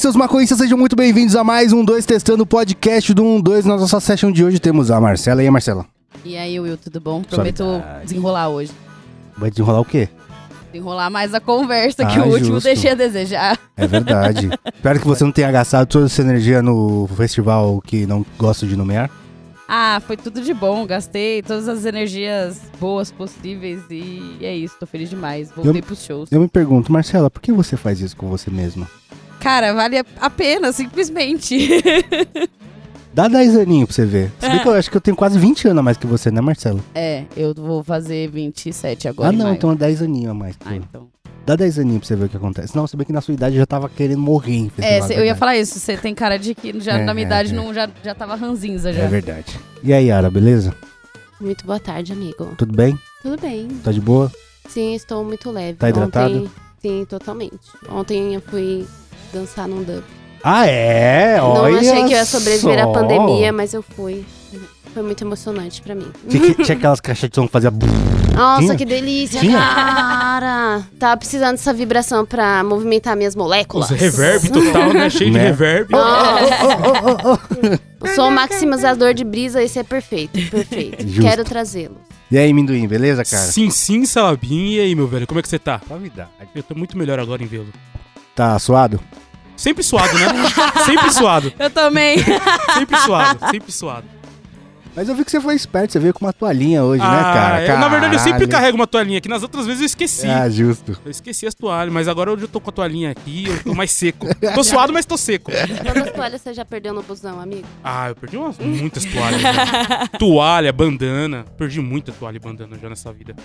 seus maconhistas, sejam muito bem-vindos a mais um 2 Testando o podcast do 1 2. Na nossa session de hoje temos a Marcela. E aí, Marcela? E aí, Will, tudo bom? Prometo Suavidade. desenrolar hoje. Vai desenrolar o quê? Desenrolar mais a conversa, que Ah, o último justo. deixei a desejar. É verdade. Espero que você não tenha gastado toda essa energia no festival que não gosto de nomear. Ah, foi tudo de bom, gastei todas as energias boas possíveis e é isso, tô feliz demais. Voltei pros shows. Eu me pergunto, Marcela, por que você faz isso com você mesma? Cara, vale a pena, simplesmente. Dá 10 aninhos pra você ver. Se bem que eu acho que eu tenho quase 20 anos a mais que você, né, Marcela? é, eu vou fazer 27 agora. ah, não, então é 10 aninhos a mais. que Ah, eu. então. Dá 10 aninhos pra você ver o que acontece. Não, se bem que na sua idade eu já tava querendo morrer em festival, É, cê- eu ia falar isso, você tem cara de que já É, na minha é, idade é. não, já, já tava ranzinza já. É verdade. E aí, Yara, beleza? Muito boa tarde, amigo. Tudo bem? Tudo bem? Tá de boa? Sim, estou muito leve. Tá hidratado? Ontem, sim, totalmente. Ontem eu fui dançar num dub. Ah, é? Não Olha achei que eu ia sobreviver só. à pandemia, mas eu fui. Foi muito emocionante pra mim. Tinha, tinha aquelas caixas de som que fazia... Nossa, Tinha? que delícia, Tinha? cara! Tava precisando dessa vibração pra movimentar minhas moléculas. Os reverb total, né? Cheio Né? de reverb. Eu sou o maximizador de brisa, esse é perfeito, perfeito. Justo. Quero trazê-lo. E aí, Minduim, beleza, cara? Sim, sim, Salabim. E aí, meu velho, como é que você tá? Suavidade. Eu tô muito melhor agora em vê-lo. Tá suado? Sempre suado, né? sempre suado. Eu também. Sempre suado. Sempre suado. Mas eu vi que você foi esperto, você veio com uma toalhinha hoje, né, Ah, cara? eu, na verdade, eu sempre carrego uma toalhinha aqui. Nas outras vezes eu esqueci. Ah, justo. Eu esqueci as toalhas, mas agora hoje eu tô com a toalhinha aqui, eu tô mais seco. Tô suado, mas tô seco. Quantas toalhas você já perdeu no busão, amigo? Ah, eu perdi umas, muitas toalhas. já. Toalha, bandana. Perdi muita toalha e bandana já nessa vida.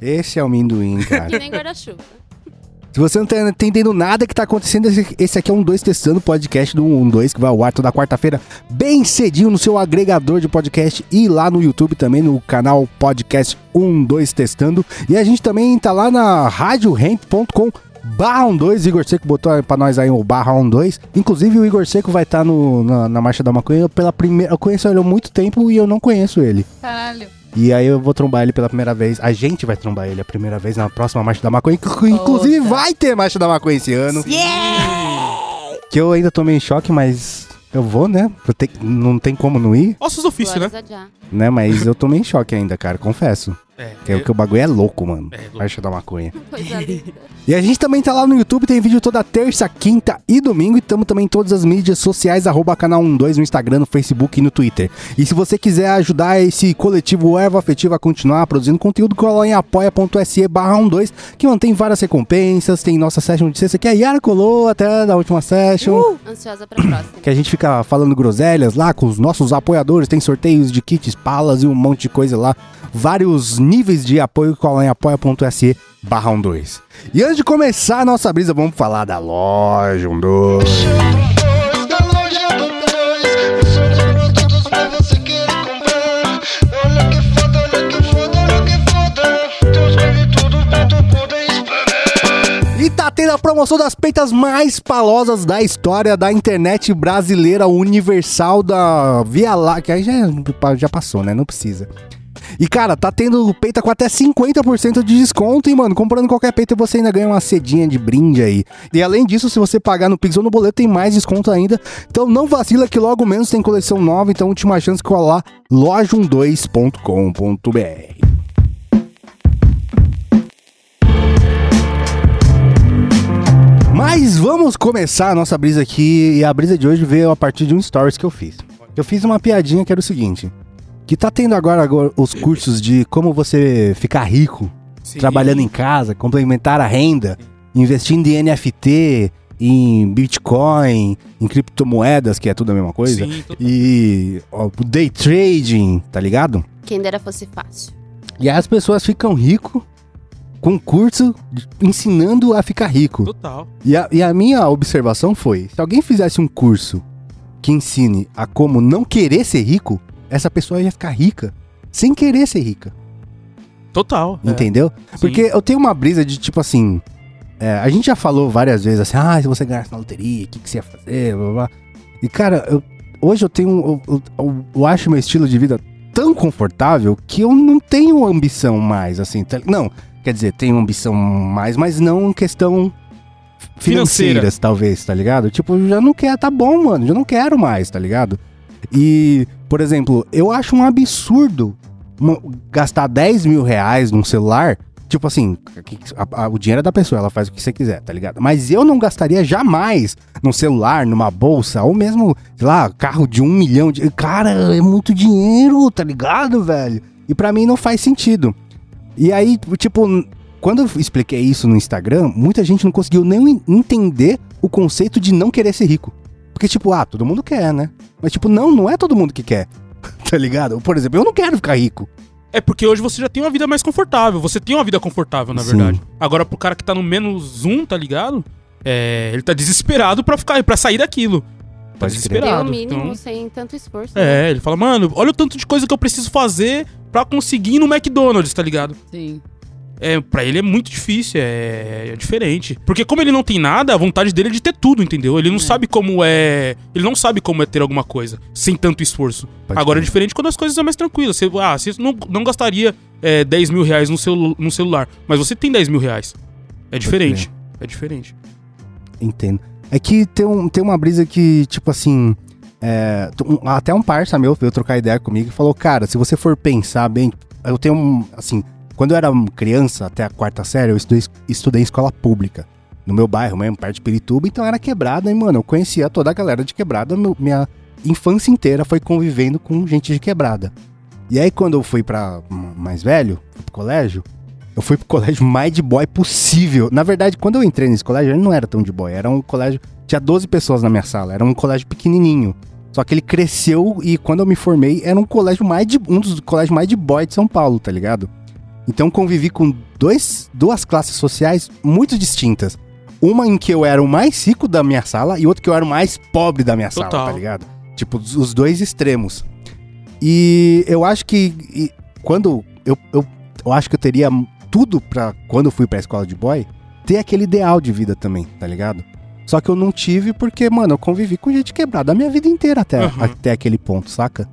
Esse é o Minduim, Que cara. nem guarda-chuva. Se você não tá entendendo nada que tá acontecendo, esse, aqui é um 2 Testando, podcast do 12, que vai ao ar toda quarta-feira, bem cedinho no seu agregador de podcast e lá no YouTube também, no canal podcast 12 Testando. E a gente também tá lá na radiohemp.com barra 12, Igor Seco botou pra nós aí o barra 12. Inclusive o Igor Seco vai estar no na, na Marcha da Maconha pela primeira... Eu conheço ele há muito tempo e eu não conheço ele. Caralho. E aí eu vou trombar ele pela primeira vez. A gente vai trombar ele a primeira vez na próxima Marcha da Maconha. Inclusive vai ter Marcha da Maconha esse ano. Que eu ainda tô meio em choque, mas eu vou, né? Eu te- Não tem como não ir, Ossos ofício, né? Né? Mas eu tô meio em choque ainda, cara, confesso. É, Que, é- que o bagulho é louco, mano. É, louco. Marcha da Maconha. Coisa linda. E a gente também tá lá no YouTube, tem vídeo toda terça, quinta e domingo. E estamos também em todas as mídias sociais, arroba canal 12 no Instagram, no Facebook e no Twitter. E se você quiser ajudar esse coletivo Erva Afetiva a continuar produzindo conteúdo, cola lá em apoia.se barra 12, que mantém várias recompensas, tem nossa session de sexta que a Yara colou até da última session. Ansiosa pra próxima. Que a gente fica falando groselhas lá com os nossos apoiadores, tem sorteios de kits, palas e um monte de coisa lá. Vários níveis de apoio, cola em apoia.se barra 12. E antes de começar a nossa brisa, vamos falar da loja 12. Da loja do dois, eu sou de todos, mas você quer comprar. Olha que foda, olha que foda, olha que foda. Deus escolhe tudo pra tu poder explorar. E tá tendo a promoção das peitas mais palosas da história da internet brasileira universal da Via Láctea. Aí já, já passou, né? Não precisa. E, cara, tá tendo peita com até 50% de desconto, e, mano, comprando qualquer peita você ainda ganha uma cedinha de brinde aí. E além disso, se você pagar no Pix ou no boleto, tem mais desconto ainda. Então não vacila que logo menos tem coleção nova, então última chance de colar loja12.com.br. Mas vamos começar a nossa brisa aqui. E a brisa de hoje veio a partir de um stories que eu fiz. Eu fiz uma piadinha que era o seguinte: que tá tendo agora, agora os cursos de como você ficar rico Sim. trabalhando em casa, complementar a renda, investindo em NFT, em Bitcoin, em criptomoedas, que é tudo a mesma coisa. Sim, E ó, day trading, tá ligado? Quem dera fosse fácil. E aí as pessoas ficam rico com curso ensinando a ficar rico. total. E a, e a minha observação foi: se alguém fizesse um curso que ensine a como não querer ser rico, essa pessoa ia ficar rica sem querer ser rica. Total. é. Entendeu? Sim. Porque eu tenho uma brisa de tipo assim. é, a gente já falou várias vezes assim, ah, se você ganhasse na loteria, o que, que você ia fazer? Blá, blá. E cara, eu- hoje eu tenho. Eu, eu- eu acho meu estilo de vida tão confortável que eu não tenho ambição mais, assim. tá- não, quer dizer, tenho ambição mais, mas não em questão financeiras, talvez, tá ligado? Tipo, já não quer, tá bom, mano, já não quero mais, tá ligado? E, por exemplo, eu acho um absurdo gastar 10 mil reais num celular. Tipo assim, a- a- o dinheiro é da pessoa, ela faz o que você quiser, tá ligado? Mas eu não gastaria jamais num celular, numa bolsa, ou mesmo, sei lá, carro de um milhão de. Cara, é muito dinheiro, tá ligado, velho? E pra mim não faz sentido. E aí, tipo, quando eu expliquei isso no Instagram, muita gente não conseguiu nem en- entender o conceito de não querer ser rico. Porque, tipo, ah, todo mundo quer, né? Mas, tipo, não, não é todo mundo que quer. Tá ligado? Por exemplo, eu não quero ficar rico. É porque hoje você já tem uma vida mais confortável. Você tem uma vida confortável, na Sim. verdade. Agora, pro cara que tá no menos um, tá ligado? É, ele tá desesperado pra ficar, para sair daquilo. Tá Pode crer. desesperado. Deu o mínimo Então, sem tanto esforço. né? é, ele fala, mano, olha o tanto de coisa que eu preciso fazer pra conseguir ir no McDonald's, tá ligado? Sim. É, pra ele é muito difícil, é, é diferente. Porque como ele não tem nada, a vontade dele é de ter tudo, entendeu? Ele não É. sabe como é. Ele não sabe como é ter alguma coisa sem tanto esforço. Pode Agora é diferente quando as coisas são mais tranquilas. Você, ah, você não, não gastaria é, 10 mil reais no, celu no celular, mas você tem 10 mil reais. É diferente. É diferente. Entendo. É que tem, um, tem uma brisa que, tipo assim. é, até um parça meu veio trocar ideia comigo e falou: Cara, se você for pensar bem, eu tenho um. Assim, quando eu era criança, até a quarta série, eu estudei, estudei em escola pública. No meu bairro mesmo, perto de Pirituba, então era quebrada, e, mano, eu conhecia toda a galera de quebrada. meu- minha infância inteira foi convivendo com gente de quebrada. E aí, quando eu fui pra mais velho, fui pro colégio, eu fui pro colégio mais de boy possível. Na verdade, quando eu entrei nesse colégio, ele não era tão de boy. Era um colégio. Tinha 12 pessoas na minha sala. Era um colégio pequenininho. Só que ele cresceu e quando eu me formei, era um colégio mais de. um dos colégios mais de boy de São Paulo, tá ligado? Então convivi com dois, duas classes sociais muito distintas. Uma em que eu era o mais rico da minha sala e outra que eu era o mais pobre da minha sala, Total. tá ligado? Tipo, os dois extremos. E eu acho que e quando eu, eu, eu acho que eu teria tudo pra quando eu fui pra escola de boy ter aquele ideal de vida também, tá ligado? Só que eu não tive porque, mano, eu convivi com gente quebrada a minha vida inteira até, Uhum. até aquele ponto, saca?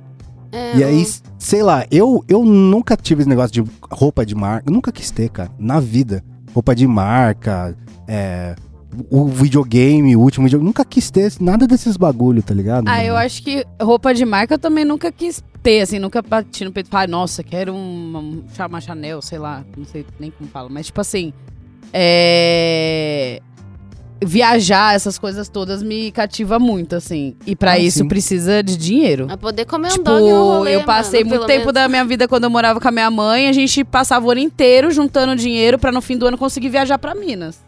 É, E aí, o- sei lá, eu, eu nunca tive esse negócio de roupa de marca. Nunca quis ter, cara. Na vida. Roupa de marca, é, o videogame, o último videogame. Nunca quis ter nada desses bagulho, tá ligado? Ah, mano? eu acho que roupa de marca eu também nunca quis ter, assim, nunca bati no peito falei, nossa, quero uma, um- uma Chanel, sei lá, não sei nem como fala, mas tipo assim, é... Viajar, essas coisas todas me cativa muito, assim. E pra Ah, isso sim. precisa de dinheiro. Pra poder comer um Tipo, dog no rolê, eu passei mano, muito tempo menos. da minha vida quando eu morava com a minha mãe, a gente passava o ano inteiro juntando dinheiro pra no fim do ano conseguir viajar pra Minas.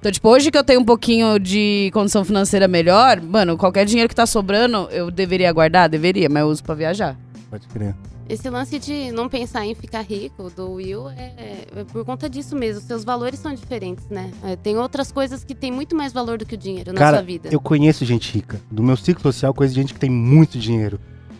Então, tipo, hoje que eu tenho um pouquinho de condição financeira melhor, mano, qualquer dinheiro que tá sobrando, eu deveria guardar? Deveria, mas eu uso pra viajar. Pode crer. Esse lance de não pensar em ficar rico do Will é, é por conta disso mesmo. Seus valores são diferentes, né? É, tem outras coisas que têm muito mais valor do que o dinheiro na Cara, sua vida. Eu conheço gente rica. Do meu ciclo social, conheço gente que tem muito dinheiro.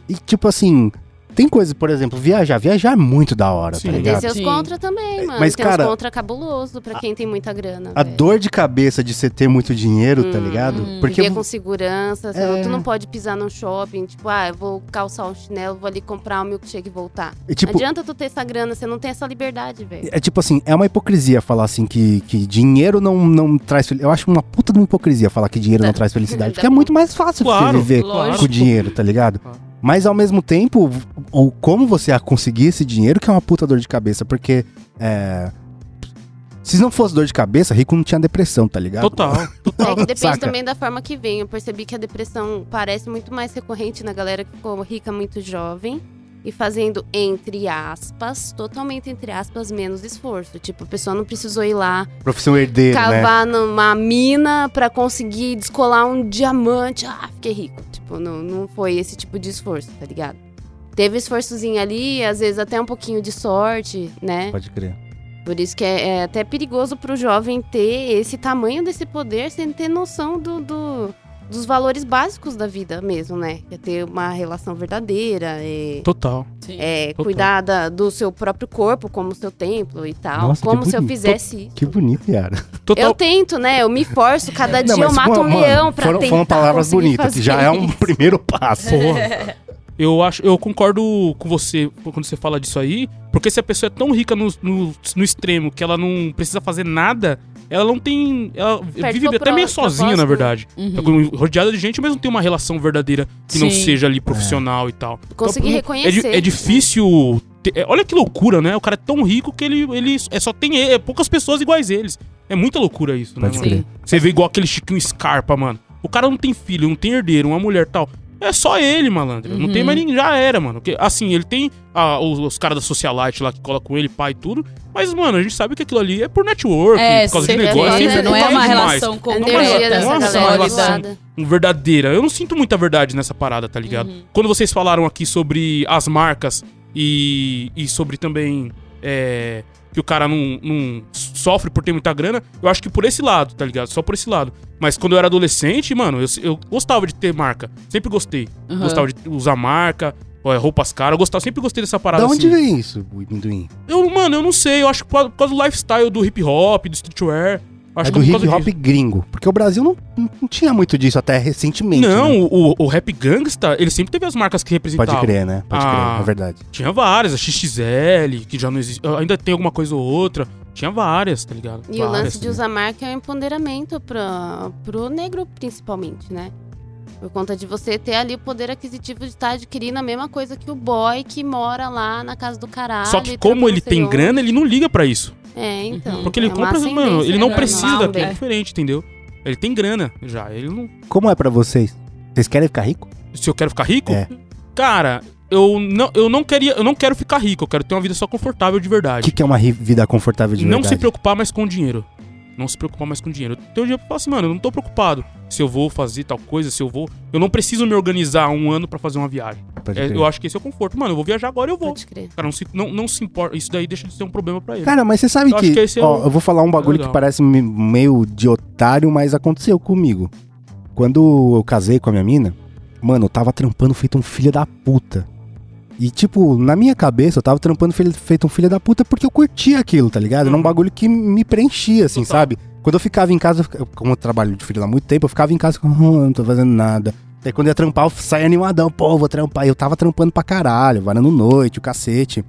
E, tipo assim, tem coisas, por exemplo, viajar. Viajar é muito da hora, Sim. tá Tem ligado? seus Sim. contra também, mano. Mas, tem cara, contra cabuloso pra quem tem muita grana. A velho. dor de cabeça de você ter muito dinheiro, tá Hum, ligado? hum. Porque Viver com segurança, você É. não- tu não pode pisar num shopping, tipo, ah, eu vou calçar um chinelo, vou ali comprar um milkshake e voltar. é tipo, não adianta tu ter essa grana, você não tem essa liberdade, velho. É tipo assim, é uma hipocrisia falar assim que, que dinheiro não, não traz felicidade. Eu acho uma puta de uma hipocrisia falar que dinheiro não Tá. traz felicidade. Tá Porque é muito mais fácil Claro, você viver lógico. com dinheiro, tá ligado? Mas ao mesmo tempo, ou como você a conseguir esse dinheiro que é uma puta dor de cabeça. Porque é, se não fosse dor de cabeça, rico não tinha depressão, tá ligado? Total. É que depende Saca? também da forma que vem. Eu percebi que a depressão parece muito mais recorrente na galera que ficou rica muito jovem e fazendo, entre aspas, totalmente entre aspas, menos esforço. Tipo, a pessoa não precisou ir lá Profissão herdeira, né? cavar numa mina pra conseguir descolar um diamante. Ah, fiquei rico. Tipo, não, não foi esse tipo de esforço, tá ligado? Teve esforçozinho ali, às vezes até um pouquinho de sorte, né? Pode crer. Por isso que é, é até perigoso pro jovem ter esse tamanho desse poder sem ter noção do, do- dos valores básicos da vida mesmo, né? Que é ter uma relação verdadeira, é, Total. Sim. é Total. cuidar da- do seu próprio corpo como seu templo e tal. Nossa, como se eu fizesse isso. Que bonito, Yara. Total. Eu tento, né? Eu me forço. Cada Não, dia eu mato um mano, leão pra foram, tentar foram palavras bonitas, que já é um primeiro passo. Porra. Eu acho, eu concordo com você quando você fala disso aí, porque se a pessoa é tão rica no, no, no extremo que ela não precisa fazer nada, ela não tem. Ela Perde vive até meio sozinha, na verdade. Uhum. Tá rodeada de gente, mas não tem uma relação verdadeira que não Sim. seja ali profissional e tal. Conseguir Então, reconhecer. É, di- é difícil. ter- é, olha que loucura, né? O cara é tão rico que ele, ele é, só tem é, poucas pessoas iguais a eles. É muita loucura isso, né? Pode crer. Você vê igual aquele Chiquinho Scarpa, mano. O cara não tem filho, não tem herdeiro, uma mulher e tal. É só ele, malandro. Não Uhum. tem mais ninguém. Já era, mano. Porque, assim, ele tem ah, os, os caras da Socialite lá que cola com ele, pai e tudo. Mas, mano, a gente sabe que aquilo ali é por network, É, por causa de negócio. né? sempre não é uma relação A com energia dessa Nossa, galera uma relação um verdadeira. Eu não sinto muita verdade nessa parada, tá ligado? Uhum. Quando vocês falaram aqui sobre as marcas e, e sobre também é, que o cara não, não sofre por ter muita grana, eu acho que por esse lado, tá ligado? Só por esse lado. Mas quando eu era adolescente, mano, eu, eu gostava de ter marca. Sempre gostei. Uhum. Gostava de usar marca, roupas caras. Eu gostava, sempre gostei dessa parada Da onde assim. vem isso, amendoim? Eu, mano, eu não sei. Eu acho que por, por causa do lifestyle do hip hop, do streetwear. Acho é que do causa hip hop disso. gringo. Porque o Brasil não, não tinha muito disso até recentemente. Não, né? o, o rap gangsta, ele sempre teve as marcas que representavam. Pode crer, né? Pode Ah. crer, é verdade. Tinha várias, a XXL, que já não existe. Ainda tem alguma coisa ou outra. Tinha várias, tá ligado? E o várias. lance de usar marca é um empoderamento pra, pro negro, principalmente, né? Por conta de você ter ali o poder aquisitivo de estar adquirindo a mesma coisa que o boy que mora lá na casa do caralho. Só que como ele não tem onde. grana, ele não liga pra isso. É, então. Porque ele é compra, mano, ele não normal precisa daquilo. É diferente, entendeu? Ele tem grana já. Ele não. Como é pra vocês? Vocês querem ficar rico? Se eu quero ficar rico, É. cara, eu não, eu não queria, eu não quero ficar rico, eu quero ter uma vida só confortável de O verdade. que, que é uma vida confortável de não verdade? se preocupar mais com o dinheiro. Não se preocupar mais com o dinheiro. Tem um dia pra falar assim, mano, eu não tô preocupado se eu vou fazer tal coisa, se eu vou. Eu não preciso me organizar um ano pra fazer uma viagem. É, eu acho que esse é o conforto. Mano, eu vou viajar agora eu vou. Pode crer. Cara não se, não, não se importa. Isso daí deixa de ser um problema pra ele. Cara, mas você sabe Eu acho que. que esse é ó, o- eu vou falar um bagulho legal. que parece me- meio de otário, mas aconteceu comigo. Quando eu casei com a minha mina, mano, eu tava trampando feito um filho da puta. E, tipo, na minha cabeça, eu tava trampando feito um filho da puta porque eu curtia aquilo, tá ligado? Era um Uhum. bagulho que me preenchia, assim, Total. sabe? Quando eu ficava em casa, eu como eu trabalho de filho há muito tempo, eu ficava em casa com, "Ah, não tô fazendo nada. Aí quando eu ia trampar, eu saía animadão, pô, vou trampar. E eu tava trampando pra caralho, varando noite, o cacete.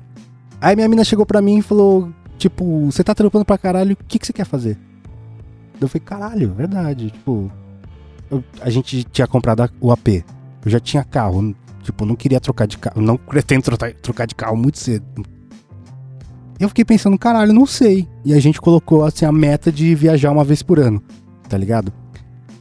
Aí minha mina chegou pra mim e falou, tipo, você tá trampando pra caralho, o que, que você quer fazer? Eu falei, caralho, verdade. Tipo, eu- a gente tinha comprado o AP. Eu já tinha carro. Tipo, não queria trocar de carro. Não pretendo trocar de carro muito cedo. Eu fiquei pensando, caralho, não sei. E a gente colocou assim a meta de viajar uma vez por ano, tá ligado?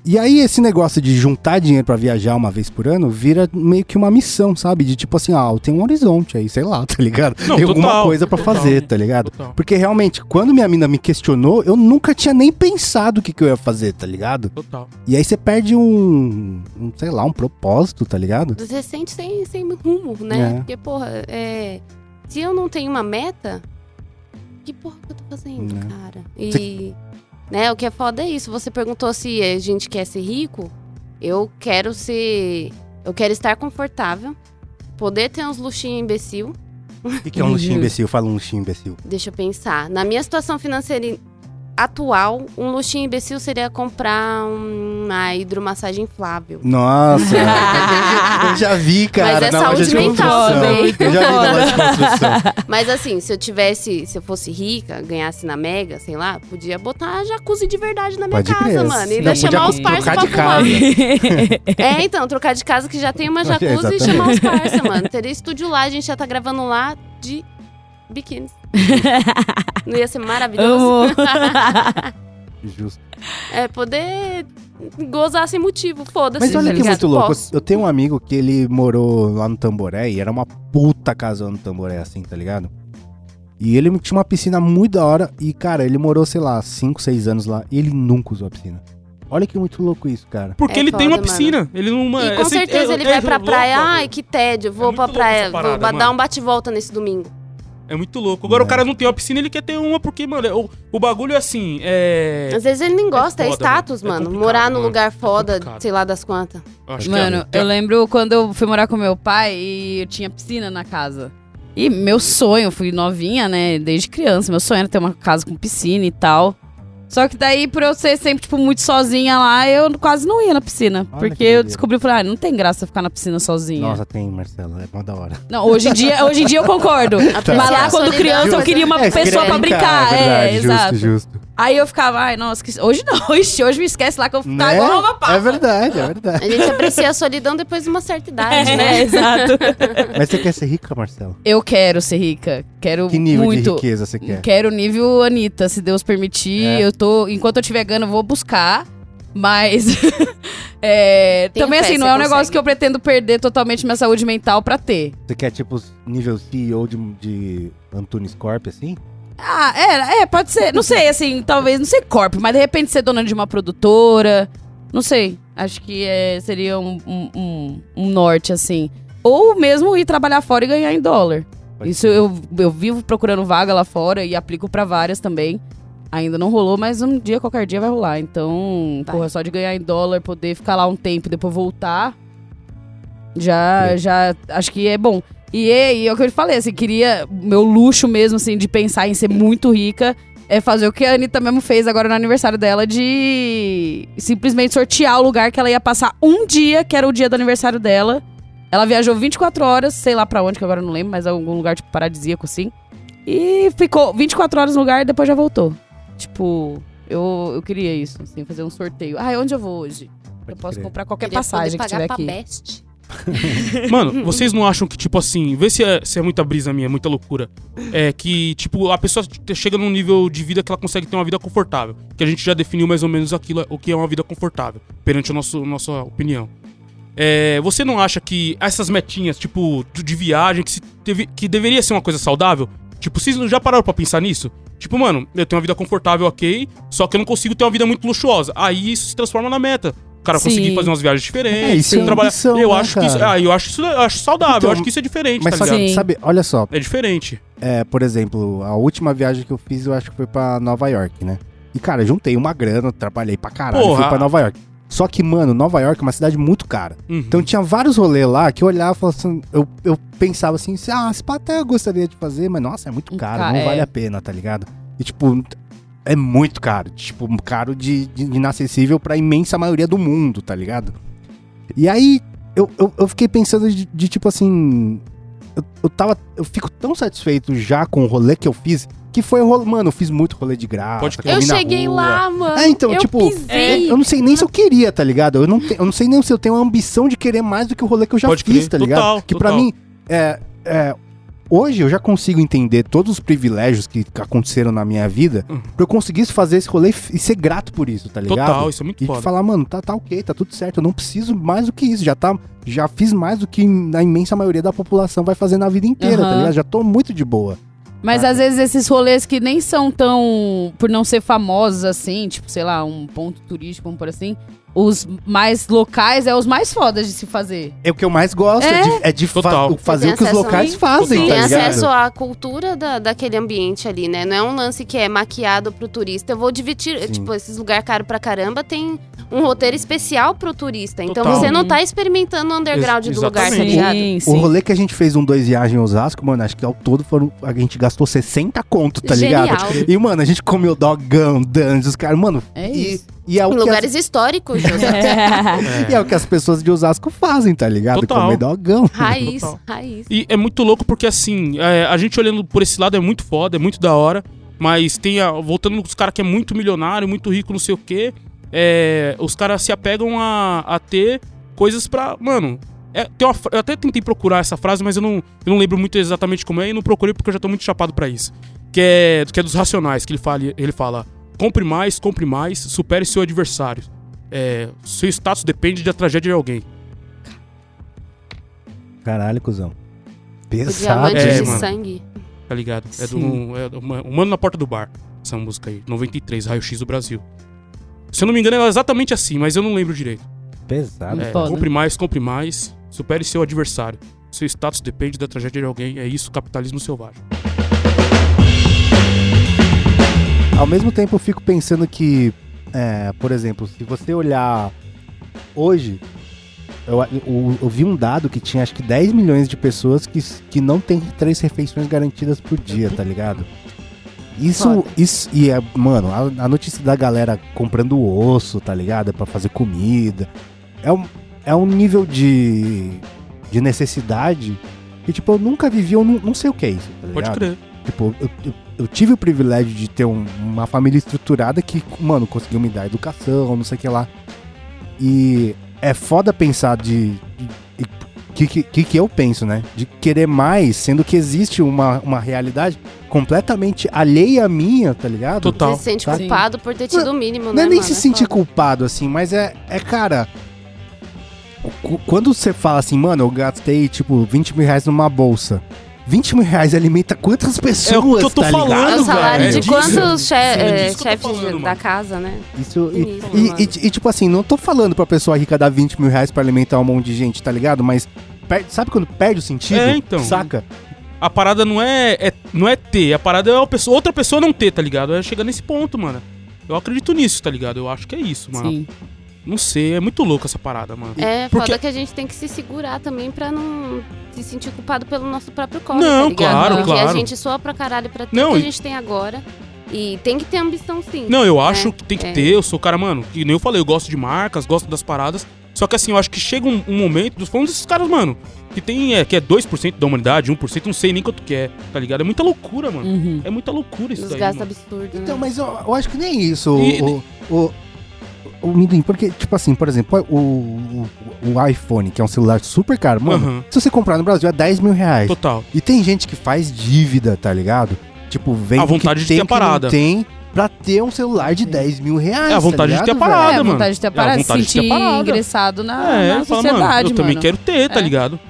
E aí esse negócio de juntar dinheiro pra viajar uma vez por ano vira meio que uma missão, sabe? De tipo assim, ah, eu tenho um horizonte aí, sei lá, tá ligado? Não, Tem alguma total, coisa pra total. fazer, tá ligado? Total. Porque realmente, quando minha mina me questionou, eu nunca tinha nem pensado o que, que eu ia fazer, tá ligado? Total. E aí você perde um, um, sei lá, um propósito, tá ligado? Você sente sem, sem rumo, né? É. Porque, porra, é, se eu não tenho uma meta, que porra que eu tô fazendo, É. cara? E, né, o que é foda é isso. Você perguntou se a gente quer ser rico. Eu quero ser. Eu quero estar confortável, poder ter uns luxinhos imbecil. O que, que é um luxinho imbecil? Fala um luxinho imbecil. Deixa eu pensar. Na minha situação financeira atual, um luxinho imbecil seria comprar uma hidromassagem inflável. Nossa, eu já vi, cara, Mas é na loja saúde de mental também. Eu já vi na loja de construção. Mas assim, se eu tivesse, se eu fosse rica, ganhasse na Mega, sei lá, podia botar jacuzzi de verdade na minha Pode casa, crer. mano. E ainda chamar os trocar pra de casa. fumar. É, então, trocar de casa que já tem uma É, jacuzzi e exatamente. chamar os parça, mano. Teria estúdio lá, a gente já tá gravando lá de biquíni. Não ia ser maravilhoso? Justo. É, poder gozar sem motivo, foda-se. Mas olha tá que ligado? muito louco. Posso. Eu tenho um amigo que ele morou lá no Tamboré e era uma puta casa no Tamboré, assim, tá ligado? E ele tinha uma piscina muito da hora e, cara, ele morou, sei lá, 5, 6 anos lá e ele nunca usou a piscina. Olha que muito louco isso, cara. Porque É ele tem uma foda, piscina. Ele não. E é com assim, certeza é- ele é vai pra louco, praia. mano. Ai, que tédio, vou muito pra louco praia, parada, vou mano. dar um bate-volta nesse domingo. É muito louco. Agora É. o cara não tem uma piscina, ele quer ter uma, porque, mano, o, o bagulho é assim. É. Às vezes ele nem gosta, é, foda, status, mano. É mano. complicado, Morar num mano. lugar É foda, sei lá das quantas. acho que Mano, é- eu lembro quando eu fui morar com meu pai e eu tinha piscina na casa. E meu sonho, eu fui novinha, né, desde criança, meu sonho era ter uma casa com piscina e tal. Só que daí, por eu ser sempre, tipo, muito sozinha lá, eu quase não ia na piscina. Olha porque que eu descobri, falei, ah, não tem graça ficar na piscina sozinha. Nossa, tem, Marcelo, é mó da hora. Não, hoje em dia, hoje em dia eu concordo. Mas lá, quando criança, eu queria uma É, pessoa pra brincar. é É, verdade, exato. Justo, justo. Aí eu ficava, ai, nossa, que... hoje não, Ixi, hoje me esquece lá que eu tá Né? igual uma papa. É verdade, é verdade. A gente aprecia a solidão depois de uma certa idade, É, né? exato. Mas você quer ser rica, Marcelo? Eu quero ser rica. Quero Que nível muito. de riqueza você quer? Quero nível Anitta, se Deus permitir. É. Eu tô. Enquanto eu tiver gana, eu vou buscar. Mas. é, também fé, assim, não é um negócio consegue. que eu pretendo perder totalmente minha saúde mental pra ter. Você quer, tipo, nível CEO de, de Antunes Corp, assim? Ah, é, é, pode ser. Não sei, assim, talvez, não sei corpo, mas de repente ser dona de uma produtora. Não sei. Acho que é, seria um, um, um- norte, assim. Ou mesmo ir trabalhar fora e ganhar em dólar. Pode Isso eu, eu vivo procurando vaga lá fora e aplico pra várias também. Ainda não rolou, mas um dia, qualquer dia vai rolar. Então, Vai. porra, só de ganhar em dólar, poder ficar lá um tempo e depois voltar, já, Sim. já acho que é bom. E é, e é o que eu te falei, assim, queria, meu luxo mesmo, assim, de pensar em ser muito rica, é fazer o que a Anitta mesmo fez agora no aniversário dela, de simplesmente sortear o lugar que ela ia passar um dia, que era o dia do aniversário dela. Ela viajou 24 horas, sei lá pra onde, que agora eu não lembro, mas algum lugar, tipo, paradisíaco, assim. E ficou 24 horas no lugar e depois já voltou. Tipo, eu, eu queria isso, assim, fazer um sorteio. Ah, onde eu vou hoje? Eu posso comprar qualquer Queria passagem que tiver aqui. pra Best. Mano, vocês não acham que, tipo assim, vê se é, se é muita brisa minha, muita loucura. É que, tipo, a pessoa chega num nível de vida que ela consegue ter uma vida confortável. Que a gente já definiu mais ou menos aquilo, o que é uma vida confortável, perante a nosso, nossa opinião. É, você não acha que essas metinhas, tipo, de viagem, que, teve, que deveria ser uma coisa saudável? Tipo, vocês já pararam pra pensar nisso? Tipo, mano, eu tenho uma vida confortável, ok, só que eu não consigo ter uma vida muito luxuosa. Aí isso se transforma na meta. O cara Sim. conseguir fazer umas viagens diferentes, É, isso é trabalhar. ambição, eu né, acho que isso, cara? ah, eu acho isso, eu acho saudável, Então, eu acho que isso é diferente, Mas tá sabe, sabe, olha só, É diferente. é, por exemplo, a última viagem que eu fiz, eu acho que foi pra Nova York, né? E, cara, eu juntei uma grana, trabalhei pra caralho, Porra. fui pra Nova York. Só que, mano, Nova York é uma cidade muito cara. Uhum. Então tinha vários rolês lá que eu olhava e falava assim, eu, eu pensava assim, ah, esse pá até eu gostaria de fazer, mas nossa, é muito caro, Ca- não é. vale a pena, tá ligado? E tipo, é muito caro, tipo, caro de, de inacessível pra imensa maioria do mundo, tá ligado? E aí eu, eu, eu fiquei pensando de, de, tipo assim, eu, eu tava, eu fico tão satisfeito já com o rolê que eu fiz, que foi o rolê, mano, eu fiz muito rolê de graça. Eu cheguei rua. lá, mano. É, então, eu tipo, pisei. eu não sei nem se eu queria, tá ligado? Eu não, te- eu não sei nem se eu tenho a ambição de querer mais do que o rolê que eu já Pode fiz, crer. tá ligado? Total, que pra total. mim, é, é, hoje eu já consigo entender todos os privilégios que aconteceram na minha vida Uhum. pra eu conseguir fazer esse rolê e ser grato por isso, tá ligado? Total, isso é muito E foda. falar, mano, tá, tá ok, tá tudo certo, eu não preciso mais do que isso, já tá, já fiz mais do que a imensa maioria da população vai fazer na vida inteira, tá Aham. ligado? Já tô muito de boa. Mas Saca? às vezes esses rolês que nem são tão. por não ser famosos assim, tipo, sei lá, um ponto turístico, vamos por assim. Os mais locais é os mais fodas de se fazer. É o que eu mais gosto, é, É. de, é de fa- o- fazer o que os locais a- fazem, tá Tem ligado? acesso à cultura da, daquele ambiente ali, né? Não é um lance que é maquiado pro turista. Eu vou dividir, Sim. tipo, esses lugares caros pra caramba tem um roteiro especial pro turista. Então Total. você não tá experimentando o underground Ex- do lugar, tá ligado? Sim, O sim. rolê que a gente fez um dois viagem em Osasco, mano, acho que ao todo foram. A gente gastou 60 conto, tá Genial. ligado? E, mano, a gente comeu dogão, dantes, os caras, mano. É isso. e é o Em lugares históricos, José. as, e é o que as pessoas de Osasco fazem, tá ligado? Total. Comer dogão. Raiz, Total. raiz. E é muito louco porque, assim, é, a gente olhando por esse lado é muito foda, é muito da hora. Mas tem a, voltando nos caras que é muito milionário, muito rico, não sei o quê. é, os caras se apegam a, a ter coisas pra. Mano. é, tem uma eu até tentei procurar essa frase, mas eu não, eu não lembro muito exatamente como é e não procurei porque eu já tô muito chapado pra isso. Que é, que é dos racionais, que ele fala, ele fala: compre mais, compre mais, supere seu adversário. É, seu status depende da tragédia de alguém. Caralho, cuzão. Pesado. É, de mano. sangue. tá ligado? É do, é do Uma- Humano na Porta do Bar, essa música aí, 93, Raio X do Brasil. Se eu não me engano, ela é exatamente assim, mas eu não lembro direito. Pesado. É, Foda. compre mais, compre mais, supere seu adversário. Seu status depende da tragédia de alguém, é isso, capitalismo selvagem. Ao mesmo tempo, eu fico pensando que, é, por exemplo, se você olhar hoje, eu, eu- eu vi um dado que tinha acho que 10 milhões de pessoas que, que não tem três refeições garantidas por dia, tá ligado? Isso, Foda. isso e é, mano, a, a notícia da galera comprando osso, tá ligado? Pra fazer comida. É um, é um nível de, de necessidade que, tipo, eu nunca vivi, eu não, não sei o que é isso, tá Pode ligado? crer. Tipo, eu- eu- eu tive o privilégio de ter um- uma família estruturada que, mano, conseguiu me dar educação, não sei o que lá. E é foda pensar de. de- que, que, que que eu penso, né? De querer mais, sendo que existe uma, uma realidade completamente alheia à minha, tá ligado? Total. Você se sente Tá. culpado por ter tido o mínimo, Não né, é nem mano? se É sentir foda. culpado, assim, mas é, é cara. Quando você fala assim, mano, eu gastei, tipo, 20 mil reais numa bolsa. 20 mil reais alimenta quantas pessoas, que eu tô tá falando, ligado? É o salário velho, de é quantos che é é, chefes falando, da casa, né? Isso, e, e- e- e, tipo assim, não tô falando pra pessoa rica dar 20 mil reais pra alimentar um monte de gente, tá ligado? Mas per- sabe quando perde o sentido? É, então. Saca? A parada não é, é- não é ter, a parada é pessoa, outra pessoa não ter, tá ligado? É chegar nesse ponto, mano. Eu acredito nisso, tá ligado? Eu acho que é isso, mano. Sim. Não sei, é muito louco essa parada, mano. É Porque- foda que a gente tem que se segurar também pra não se sentir culpado pelo nosso próprio corre, Não, tá claro, Porque claro. a gente soa pra caralho pra tudo Não, que a e- gente tem agora. E tem que ter ambição sim. Não, eu acho É, que tem que é. ter. Eu sou o cara, mano, que nem eu falei, eu gosto de marcas, gosto das paradas. Só que assim, eu acho que chega um, um momento, dos falando desses caras, mano, que tem, é, que é 2% da humanidade, 1%, não sei nem quanto que é, tá ligado? É muita loucura, mano. Uhum. É muita loucura isso Nos daí, gastos mano. absurdos. Então, né? mas eu, eu acho que nem isso, E- o, o, o, Minduim, porque, tipo assim, por exemplo, o, o, o iPhone, que é um celular super caro, mano, Aham. se você comprar no Brasil é 10 mil reais. Total. E tem gente que faz dívida, tá ligado? Tipo, vem A vontade de tem, ter a parada. tem pra ter um celular de 10 mil reais. É a vontade de tá ter a ligado, parada. velho? é, a mano. vontade de ter É a parado, se vontade de ter sentir parada. ingressado na, é, na fala, sociedade, mano, eu também mano. quero ter, tá É. ligado?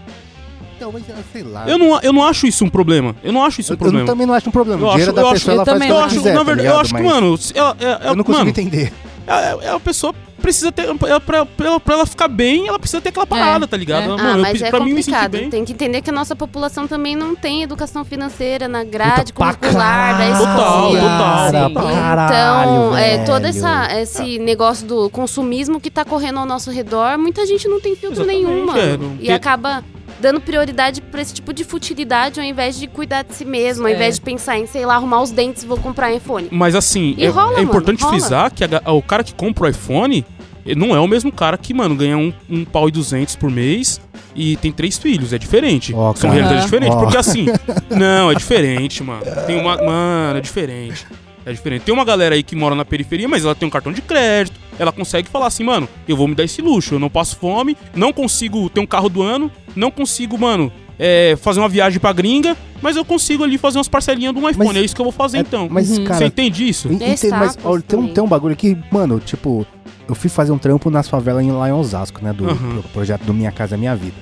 Então, mas, sei lá. Eu não, eu não acho isso um problema. Eu não acho isso um Eu- eu problema. também não acho um problema. Eu o dinheiro acho- da eu pessoa, acho- ela eu faz o também que Eu ela acho, quiser, na tá verdade, ligado? eu acho que, mano, ela, é, é- Eu não consigo mano, entender. é, é a pessoa precisa ter. Ela, pra, pra, ela- pra ela ficar bem, ela precisa ter aquela parada, tá ligado? é. Mano, ah, eu, mas pre- é pra mim me sentir complicado. bem. Tem que entender que a nossa população também não tem educação financeira na grade Puta, curricular da escola. Total, total. Cara, caralho, Então, é, velho. todo essa, esse negócio do consumismo que tá correndo ao nosso redor, muita gente não tem filtro Exatamente, nenhum, mano. é, não e tem- acaba dando prioridade pra esse tipo de futilidade ao invés de cuidar de si mesmo, ao É. invés de pensar em, sei lá, arrumar os dentes e vou comprar um iPhone. Mas assim, é, rola, é mano, importante rola. frisar que a o cara que compra o iPhone ele não é o mesmo cara que, mano, ganha um, um pau e duzentos por mês e tem três filhos. É diferente. Ó, São realidades diferentes. Ó. Porque assim, não, é diferente, mano. Tem uma. Mano, é diferente. É diferente. Tem uma galera aí que mora na periferia, mas ela tem um cartão de crédito. Ela consegue falar assim, mano, eu vou me dar esse luxo. Eu não passo fome, não consigo ter um carro do ano, não consigo, mano, é, fazer uma viagem pra gringa, mas eu consigo ali fazer umas parcelinhas de um iPhone. Mas- é isso que eu vou fazer É, então. Mas, Uhum. Você cara, entende isso? eu entendo, mas tem, um, tem um bagulho que, mano, tipo, eu fui fazer um trampo nas favelas em- lá em Osasco, né? Do, do projeto do Minha Casa Minha Vida.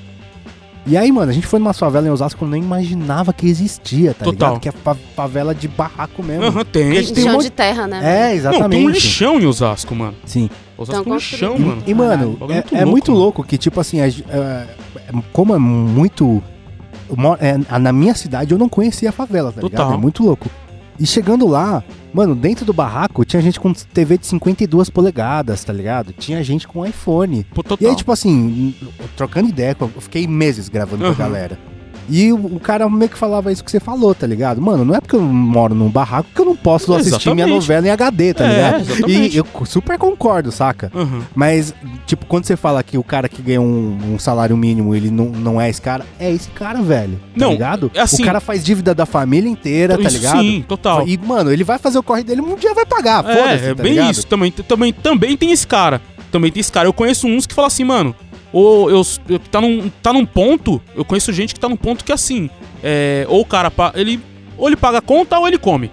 E aí, mano, a gente foi numa favela em Osasco que eu nem imaginava que existia, tá Total. ligado? Que é fa- favela de barraco mesmo. Aham, tem. Esse tem um Chão monte- de terra, né? É, Não, exatamente. tem um lixão em Osasco, mano. Sim. Osasco tem um lixão, mano. E, mano, Caralho, é, bagulho é muito mano. louco que, tipo assim, é, é, como é muito. é, na minha cidade eu não conhecia a favela, tá Total. ligado? É muito louco. E chegando lá, mano, dentro do barraco tinha gente com TV de 52 polegadas, tá ligado? Tinha gente com iPhone. Pô, E aí, tipo assim, trocando ideia, eu fiquei meses gravando Aham. com a galera. E o, o cara meio que falava isso que você falou, tá ligado? Mano, não é porque eu moro num barraco que eu não posso assistir minha novela em HD, tá É, ligado? exatamente. E eu super concordo, saca? Aham. Mas, tipo, quando você fala que o cara que ganha um, um salário mínimo, ele não, não é esse cara, é esse cara, velho. Tá Não, ligado? é assim- o cara faz dívida da família inteira, tá ligado? Sim, total. E, mano, ele vai fazer o corre dele, um dia vai pagar, É, é tá bem ligado? isso. Também, também, também tem esse cara. Também tem esse cara. Eu conheço uns que falam assim, mano, ou eu, eu- tá, num, tá num ponto. Eu conheço gente que tá num ponto que assim. É, ou o cara, ele, ou ele paga a conta ou ele come.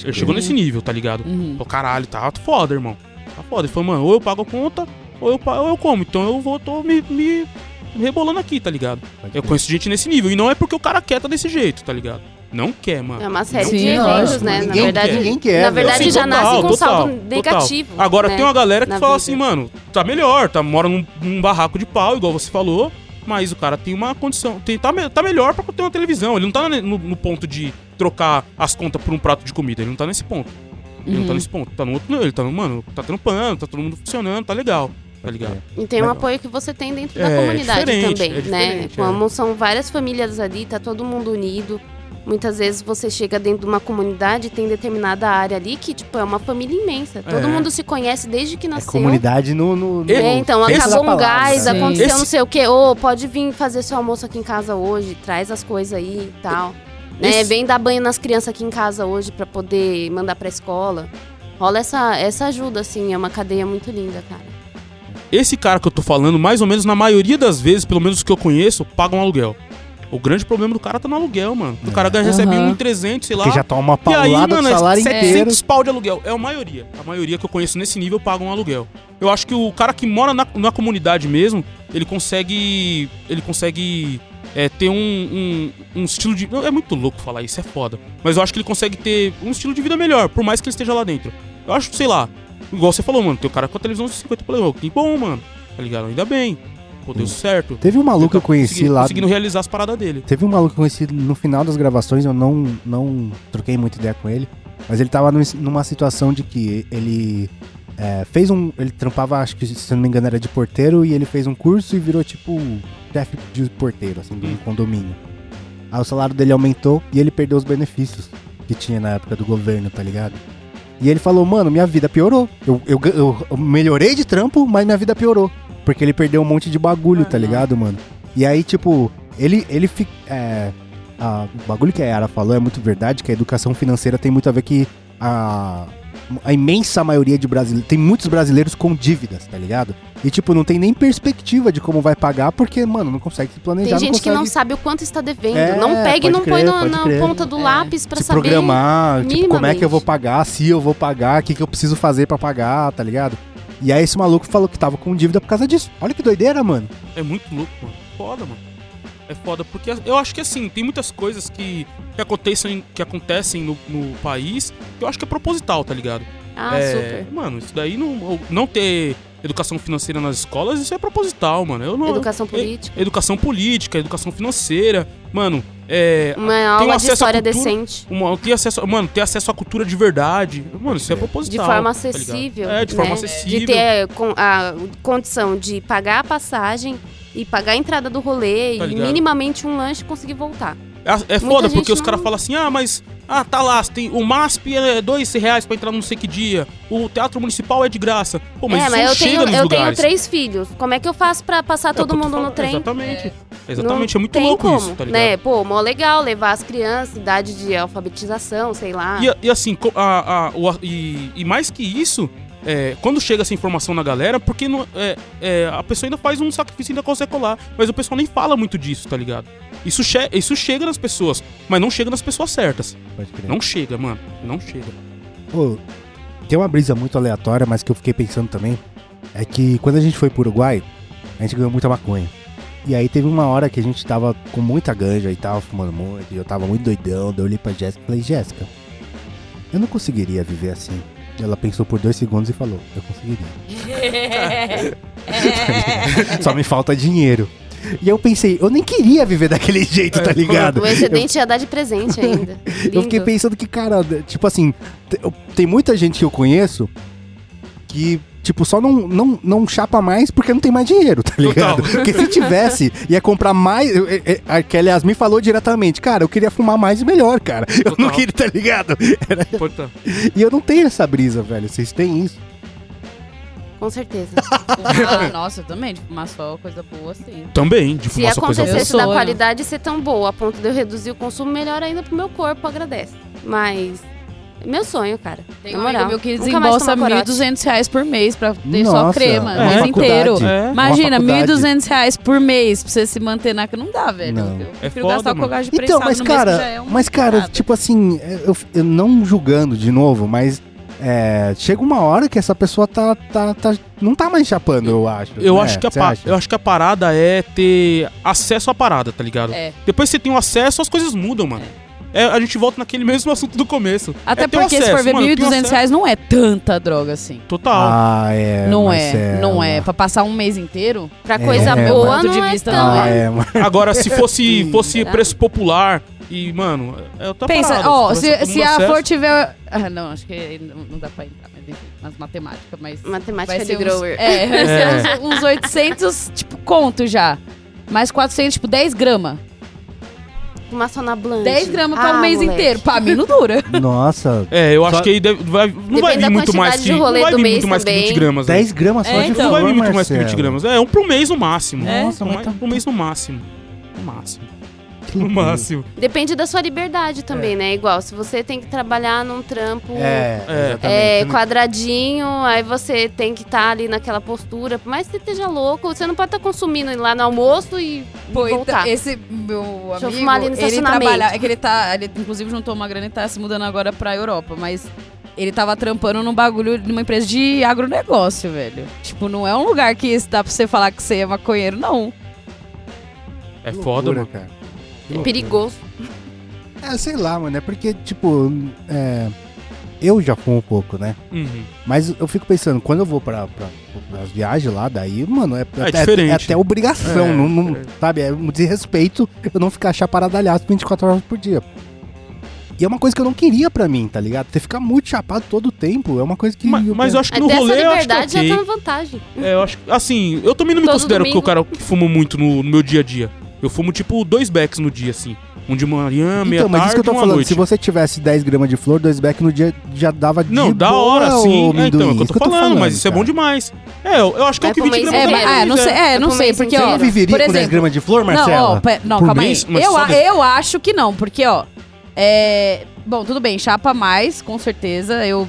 Crer. chegou nesse nível, tá ligado? Uhum. Pô, caralho, tá foda, irmão. Tá foda. Ele falou, mano, ou eu pago a conta ou eu, ou eu como. Então eu vou, tô me, me rebolando aqui, tá ligado? Eu conheço gente nesse nível. E não é porque o cara quer tá desse jeito, tá ligado? Não quer, mano. É uma série Sim, de lógico. eventos, né? Ninguém- na verdade, ninguém quer, na verdade Sim, já total, nasce com total, saldo negativo. total. Agora né? tem uma galera que na fala vida. assim, mano, tá melhor, tá, mora num, num barraco de pau, igual você falou, mas o cara tem uma condição, tem, tá, tá melhor pra ter uma televisão. Ele não tá no, no ponto de trocar as contas por um prato de comida, ele não tá nesse ponto. Ele não tá Uhum. nesse ponto, tá no outro, não, ele tá no, mano, tá trampando, tá todo mundo funcionando, tá legal, tá ligado? E tem um apoio que você tem dentro É, da comunidade diferente, também, é né? Como são várias famílias ali, tá todo mundo unido. Muitas vezes você chega dentro de uma comunidade e tem determinada área ali que, tipo, é uma família imensa. Todo É. mundo se conhece desde que É nasceu. comunidade no. no, no É, então, acabou um gás. Sim. aconteceu Esse- não sei o quê. Ô, pode vir fazer seu almoço aqui em casa hoje, traz as coisas aí e tal. né? Vem dar banho nas crianças aqui em casa hoje pra poder mandar pra escola. Rola essa, essa ajuda, assim, é uma cadeia muito linda, cara. Esse cara que eu tô falando, mais ou menos na maioria das vezes, pelo menos os que eu conheço, paga um aluguel. O grande problema do cara tá no aluguel, mano. O cara ganha, recebe Aham. 1,300, sei lá. Que já toma uma E aí, paulada mano, do salário é inteiro. 700 pau de aluguel. É a maioria. A maioria que eu conheço nesse nível paga um aluguel. Eu acho que o cara que mora na, na comunidade mesmo, ele consegue. Ele consegue é, ter um, um, um estilo de. É muito louco falar isso, é foda. Mas eu acho que ele consegue ter um estilo de vida melhor, por mais que ele esteja lá dentro. Eu acho, sei lá. Igual você falou, mano, tem o cara com a televisão de 50 polegadas. Que bom, mano. Tá ligado? Ainda bem. Pô, deu certo. Teve um maluco que eu conheci Consegui- lá. Conseguindo realizar as paradas dele. Teve um maluco que eu conheci no final das gravações, eu não, não troquei muita ideia com ele, mas ele tava num- numa situação de que ele é, fez um. Ele trampava, acho que se não me engano, era de porteiro, e ele fez um curso e virou tipo chefe de porteiro, assim, de um Hum. condomínio. Aí o salário dele aumentou e ele perdeu os benefícios que tinha na época do governo, tá ligado? E ele falou, mano, minha vida piorou. Eu, eu- eu melhorei de trampo, mas minha vida piorou. Porque ele perdeu um monte de bagulho, tá ligado, mano? E aí, tipo, ele, ele fica. É, a- o bagulho que a Yara falou é muito verdade, que a educação financeira tem muito a ver que a, a imensa maioria de brasileiros. Tem muitos brasileiros com dívidas, tá ligado? E, tipo, não tem nem perspectiva de como vai pagar, porque, mano, não consegue se planejar. Tem gente que não consegue sabe o quanto está devendo. É, não pega e não crer, põe no- na crer. ponta do É. lápis pra se saber. programar, tipo, como é que eu vou pagar, se eu vou pagar, o que, que eu preciso fazer pra pagar, tá ligado? E aí esse maluco falou que tava com dívida por causa disso. Olha que doideira, mano. É muito louco, mano. Foda, mano. É foda, porque eu acho que assim, tem muitas coisas que, que acontecem, que acontecem no, no país que eu acho que é proposital, tá ligado? Ah, é, super. Mano, isso daí não, não ter educação financeira nas escolas, isso é proposital, mano. Eu não, Educação é- política. educação política, educação financeira, mano, é. Uma aula de história cultura- decente. Uma, ter acesso, mano, ter acesso à cultura de verdade. Mano, isso é De proposital. De forma tá acessível. é, de forma né? acessível. De ter com- a condição de pagar a passagem e pagar a entrada do rolê Tá e minimamente um lanche e conseguir voltar. É, é foda, porque os caras falam assim, ah, mas. Ah, tá lá, tem, o MASP é dois reais pra entrar no não sei que dia. O Teatro Municipal é de graça. Pô, mas é, mas eu chega tenho, eu tenho lugares. três filhos. Como é que eu faço pra passar É todo mundo no falando, trem? Exatamente. Exatamente, Não é muito louco como, isso, tá ligado? né? Pô, mó legal levar as crianças, idade de alfabetização, sei lá. E, e assim, a, a- o- e, e mais que isso, é, quando chega essa informação na galera, porque não- é, é, a pessoa ainda faz um sacrifício e ainda consegue colar. Mas o pessoal nem fala muito disso, tá ligado? Isso, che isso chega nas pessoas, mas não chega nas pessoas certas. Pode crer. Não chega, mano. Não chega. Pô, tem uma brisa muito aleatória, mas que eu fiquei pensando também. É que quando a gente foi pro Uruguai, a gente ganhou muita maconha. E aí teve uma hora que a gente tava com muita ganja e tava fumando muito, e eu tava muito doidão, daí eu olhei pra Jéssica e falei, Jéssica, eu não conseguiria viver assim. Ela pensou por dois segundos e falou, eu conseguiria. Só me falta dinheiro. E eu pensei, eu nem queria viver daquele jeito, tá ligado? O excedente ia dar de presente ainda. Eu fiquei pensando que, cara, tipo assim, te- eu- tem muita gente que eu conheço que, tipo, só não, não, não chapa mais porque não tem mais dinheiro, tá ligado? Porque se tivesse, ia comprar mais. A Kelly Yasmin falou diretamente, cara, eu queria fumar mais e melhor, cara. Eu não Total. queria, tá ligado? Era- Importante. E eu não tenho essa brisa, velho. Vocês têm isso? Com certeza. Ah, nossa, eu também, de fumar só coisa boa, sim. Também, de Se fumar só coisa boa. acontecesse Eu da qualidade ser tão boa a ponto de eu reduzir o consumo, melhor ainda pro meu corpo, agradece. Mas. É Meu sonho, cara. Tem Na um moral. meu que desembolsa tomar corote. 1.200 reais por mês pra ter só Nossa, crema, uma o mês inteiro. É. Imagina, Uma faculdade. 1.200 reais por mês pra você se manter na... Não dá, velho. Não. Eu É foda, gastar com mano. gás de Então, prensado mas no mês, que cara, já é uma mas cara, parada. tipo assim, eu, eu não julgando de novo, mas é, chega uma hora que essa pessoa tá, tá, tá não tá mais chapando, eu acho. Eu, né? acho que a acha? eu acho que a parada é ter acesso à parada, tá ligado? É. Depois que você tem o acesso, as coisas mudam, mano. É, a gente volta naquele mesmo assunto do começo. Até É ter o porque, se for acesso, ver, mano, tem 1.200 acesso. reais não é tanta droga assim. Total. Ah, é. não mas é, não é. Pra passar um mês inteiro, Pra coisa É, boa, ponto de não é vista, tão. não Ah, é, mano. Agora, se fosse, fosse Será? preço popular e, mano, é outra Pensa, parada. ó, Se se, a acesso- flor tiver. Ah, não, acho que não, não dá pra entrar, mas enfim, nas matemáticas, mas. Matemática vai de ser uns, grower. É, vai ser É. uns, uns 800, tipo, conto já. Mais 400, tipo, 10 gramas. Na blanche. 10 gramas pra ah, um mês moleque. inteiro. Pra mim não dura. Nossa, É, eu acho Só- que aí deve- vai, não vai Depende vir da muito mais que, de rolê não vai do vir mês muito mais que também. 20 gramas. né? 10 gramas só É, de então. Não vai vir muito mais que 20 Marcelo. gramas. É, um pro mês no máximo. É. Nossa, um, mas tá... um mês no máximo. No máximo. No máximo. Depende da sua liberdade também, né? Igual, se você tem que trabalhar num trampo É, É. é, quadradinho, aí você tem que estar ali naquela postura. Por mais que você esteja louco, você não pode estar consumindo lá no almoço e Pô, então, voltar. esse meu Deixa eu amigo, fumar ali no ele trabalha, é que ele tá, ele inclusive juntou uma grana e tá se mudando agora pra Europa, mas ele tava trampando num bagulho numa empresa de agronegócio, velho. Tipo, não é um lugar que dá pra você falar que você é maconheiro, não. É foda, loucura, mano. cara. É perigoso. É, sei lá, mano. É porque, tipo, é, eu já fumo um pouco, né? Uhum. Mas eu fico pensando, quando eu vou pra, pra, pras viagens lá, daí, mano, é, É até, diferente. é até obrigação, É, não, não- é. sabe? É um desrespeito eu não ficar chaparadalhaço 24 horas por dia. E é uma coisa que eu não queria pra mim, tá ligado? Você ficar muito chapado todo o tempo é uma coisa que. Mas, mas eu acho que Até no essa rolê eu acho que é liberdade ok. já tá na vantagem. É, eu acho que- assim, eu também não me Todo considero que domingo. o cara que fumo muito no, no meu dia a dia. Eu fumo tipo dois becks no dia, assim. Um de manhã, meia Então, mas tarde isso que eu tô e uma falando, noite. se você tivesse 10 gramas de flor, dois beck no dia já dava de Não, da hora, sim. É, então, é o que eu tô falando, mas isso é bom cara. demais. É, eu, eu acho que é o que pro 20 mês gramas É, mas, mim, é, não sei, é, não Por sei, porque Você ó, não viveria por com 10 exemplo, gramas de flor, Não, Marcela? ó, pe- não, Por calma mês? aí. Mas Eu, a- eu acho que não, porque, ó. É, bom, tudo bem, chapa mais, com certeza. Eu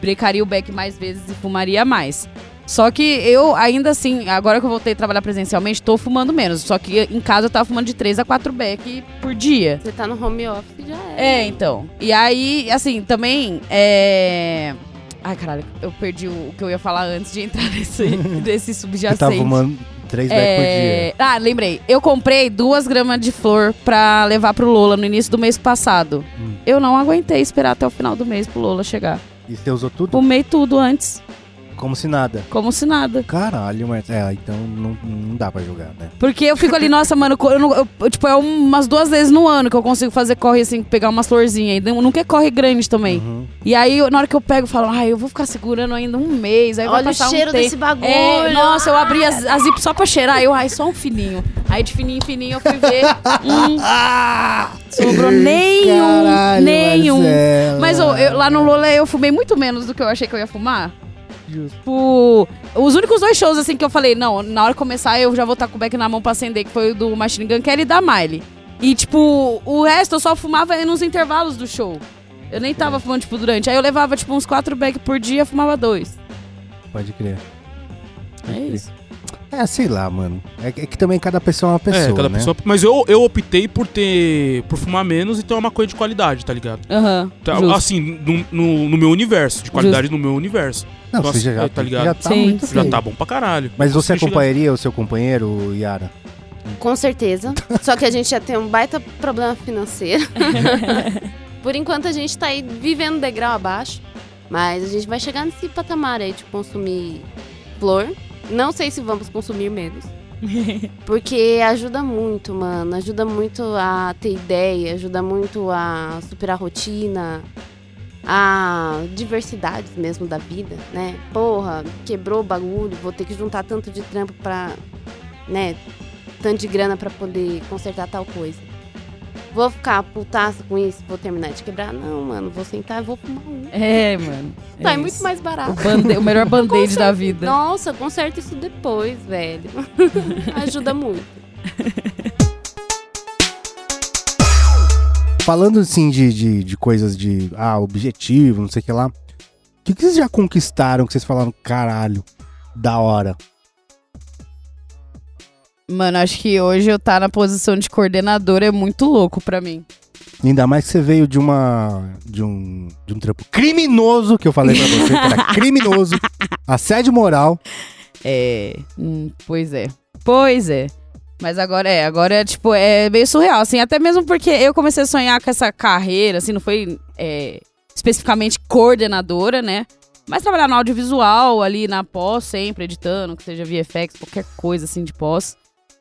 brecaria o beck mais vezes e fumaria mais. Só que eu, ainda assim, agora que eu voltei a trabalhar presencialmente, tô fumando menos. Só que em casa eu tava fumando de 3 a 4 beck por dia. Você tá no home office já é. É, então. E aí, assim, também é. Ai, caralho, eu perdi o, que eu ia falar antes de entrar nesse, nesse Você subjacente. tava fumando 3 beck por dia. É... Ah, lembrei. Eu comprei duas gramas de flor pra levar pro Lola no início do mês passado. Hum. Eu não aguentei esperar até o final do mês pro Lola chegar. E você usou tudo? Fumei tudo antes, Como se nada. como se nada. Caralho, mas é, então não, não dá pra jogar, né? Porque eu fico ali, nossa, mano, eu, não- eu- eu, tipo, é umas duas vezes no ano que eu consigo fazer corre assim, pegar umas florzinhas. E nunca é corre grande também. Uhum. E aí, eu- na hora que eu pego, eu falo, ai, eu vou ficar segurando ainda um mês. Aí vai Olha o cheiro um desse bagulho. É, nossa, eu abri as, as zip só pra cheirar. Eu, ai, só um fininho. Aí de fininho em fininho eu fui ver. hum, sobrou nenhum. Caralho, nenhum. Marcela. Mas ô, eu- lá no Lola eu fumei muito menos do que eu achei que eu ia fumar. Tipo, os únicos dois shows assim que eu falei, não, na hora de começar eu já vou estar com o beck na mão pra acender, que foi o do Machine Gun Kelly e da Miley. E tipo, o resto eu só fumava nos intervalos do show. Eu nem tava fumando, tipo, durante. Aí eu levava, tipo, uns quatro beck por dia, fumava dois. Pode crer. É isso. É, sei lá, mano. É, que- é que também cada pessoa é uma pessoa, é, cada né? pessoa. Mas eu, eu optei por ter. por fumar menos e ter uma maconha de qualidade, tá ligado? Aham. Tá, justo. assim, no, no, no meu universo, de qualidade no meu universo. Não, Nossa, você já, é, tá ligado? já tá Sim. muito Já tá bom pra caralho. Mas você chegar- acompanharia o seu companheiro, Yara? Com certeza. Só que a gente já tem um baita problema financeiro. Por enquanto a gente tá aí vivendo degrau abaixo. Mas a gente vai chegar nesse patamar aí de consumir flor. Não sei se vamos consumir menos. Porque ajuda muito, mano. Ajuda muito a ter ideia, ajuda muito a superar a rotina, a diversidades mesmo da vida, né? Porra, quebrou o bagulho, vou ter que juntar tanto de trampo pra, né, tanto de grana pra poder consertar tal coisa. Vou ficar putaça com isso, vou terminar de quebrar? Não, mano, vou sentar e vou fumar um. É, mano. Tá, é muito mais O, barato. bande- o melhor band-aid da vida. Nossa, conserta isso depois, velho. Ajuda muito. Falando assim de, de, de coisas de ah, objetivo, não sei o que lá. O que, que vocês já conquistaram que vocês falaram, caralho, da hora? Mano, acho que hoje eu tá na posição de coordenador é muito louco pra mim. Ainda mais que você veio de uma. de um. de um trampo criminoso, que eu falei pra você, que era criminoso, assédio moral. É. hum, pois é. Pois é. Mas agora é, agora é tipo, é meio surreal, assim, até mesmo porque eu comecei a sonhar com essa carreira, assim, não foi é, especificamente coordenadora, né? Mas trabalhar no audiovisual, ali na pós, sempre editando, que seja VFX, qualquer coisa assim de pós.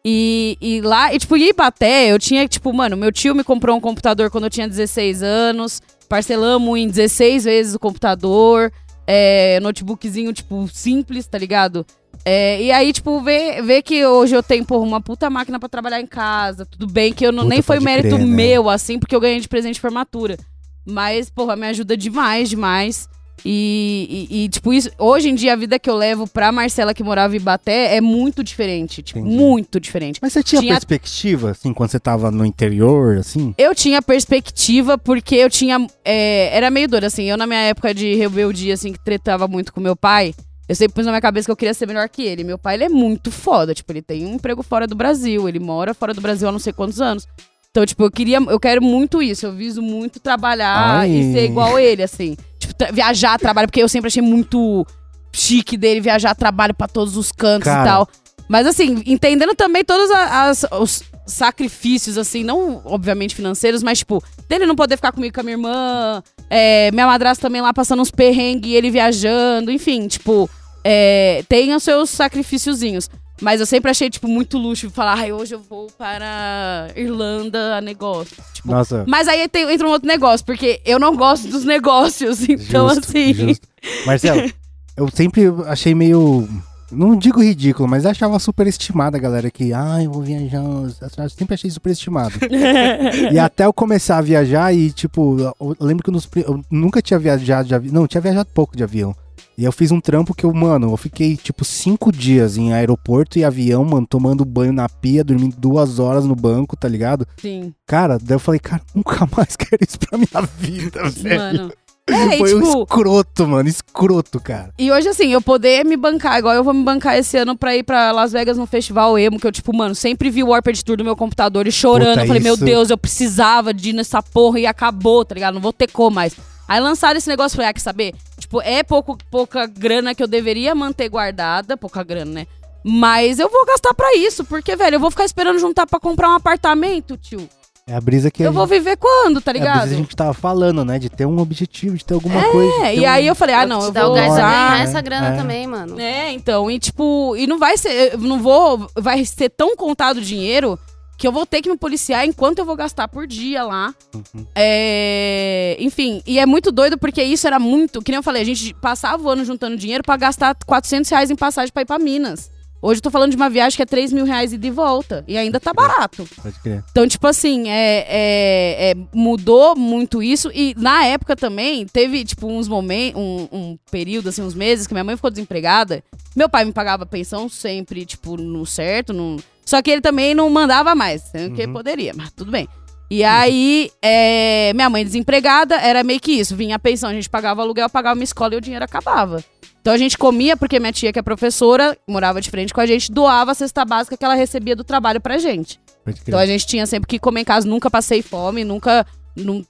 E, e lá, e tipo, ir pra Té, eu tinha, tipo, mano, meu tio me comprou um computador quando eu tinha 16 anos, parcelamos em 16 vezes o computador, é, notebookzinho, tipo, simples, tá ligado? É, e aí, tipo, ver, ver que hoje eu tenho, porra, uma puta máquina pra trabalhar em casa. Tudo bem que eu não, Puta, nem foi mérito crer, né? meu, assim, porque eu ganhei de presente de formatura. Mas, porra, me ajuda demais, demais. E, e- e, tipo, isso, hoje em dia a vida que eu levo pra Marcela que morava em Ibaté é muito diferente. Tipo, Entendi. muito diferente. Mas você tinha, Tinha- perspectiva, assim, quando você tava no interior, assim? Eu tinha perspectiva porque eu tinha. é, era meio doido, assim. Eu, na minha época de rebeldia, assim, que tretava muito com meu pai, eu sempre pus na minha cabeça que eu queria ser melhor que ele. Meu pai, ele é muito foda. Tipo, ele tem um emprego fora do Brasil. Ele mora fora do Brasil há não sei quantos anos. Então, tipo, eu queria. Eu quero muito isso. Eu viso muito trabalhar Ai. e ser igual ele, assim. Tipo, tra- viajar, trabalho, porque eu sempre achei muito chique dele viajar, trabalho pra todos os cantos Cara. e tal. Mas assim, entendendo também todos a- as- os sacrifícios, assim, não obviamente financeiros, mas tipo, dele não poder ficar comigo com a minha irmã, é, minha madrasta também lá passando uns perrengues e ele viajando, enfim, tipo, é, tem os seus sacrifíciozinhos. Mas eu sempre achei, tipo, muito luxo falar, ai, hoje eu vou para Irlanda a negócio. Tipo, Nossa. mas aí tem- entra um outro negócio, porque eu não gosto dos negócios, então Justo, assim. justo. Marcelo, eu sempre achei meio. Não digo ridículo, mas achava superestimada a galera que, ai, eu vou viajar. Eu sempre achei superestimado. e até eu começar a viajar e, tipo, eu lembro que nos pri- eu nunca tinha viajado de avião. Não, tinha viajado pouco de avião. E eu fiz um trampo que eu, mano, eu fiquei, tipo, cinco dias em aeroporto e avião, mano, tomando banho na pia, dormindo duas horas no banco, tá ligado? Sim, Cara, daí eu falei, cara, nunca mais quero isso pra minha vida, velho. mano. É, e Foi um tipo, escroto, mano, escroto, cara. E hoje, assim, eu poder me bancar, igual eu vou me bancar esse ano pra ir pra Las Vegas no festival emo, que eu, tipo, mano, sempre vi o Warped Tour do meu computador e chorando. Puta, eu falei, meu isso- Deus, eu precisava de ir nessa porra e acabou, tá ligado? Não vou ter como mais. Aí lançaram esse negócio, eu falei, ah, quer saber? Tipo, é pouco, pouca grana que eu deveria manter guardada, pouca grana, né? Mas eu vou gastar pra isso, porque, velho, eu vou ficar esperando juntar pra comprar um apartamento, tio. É a brisa que Eu vou gente, viver quando, tá é a ligado? brisa que a gente tava falando, né? De ter um objetivo, de ter alguma coisa. de É, e um- aí eu falei, ah, não, eu o vou usar. ganhar É, essa grana é. também, mano. É, então, e tipo, e não vai ser, eu não vou, vai ser tão contado o dinheiro que eu vou ter que me policiar enquanto eu vou gastar por dia lá. Uhum. É, enfim, e é muito doido porque isso era muito, que nem eu falei, a gente passava o ano juntando dinheiro pra gastar 400 reais em passagem pra ir pra Minas. Hoje eu tô falando de uma viagem que é 3 mil reais e de volta. E ainda tá barato. Pode crer. Então, tipo assim, é, é- é- mudou muito isso. E na época também, teve, tipo, uns momentos, um, um período, assim, uns meses que minha mãe ficou desempregada. Meu pai me pagava pensão sempre, tipo, no certo. No... Só que ele também não mandava mais, sendo que Uhum. poderia, mas tudo bem. E aí, é, minha mãe desempregada, era meio que isso. Vinha a pensão, a gente pagava aluguel, pagava uma escola e o dinheiro acabava. Então a gente comia, porque minha tia, que é professora, morava de frente com a gente, doava a cesta básica que ela recebia do trabalho pra gente. Então a gente tinha sempre que comer em casa, nunca passei fome, nunca. Não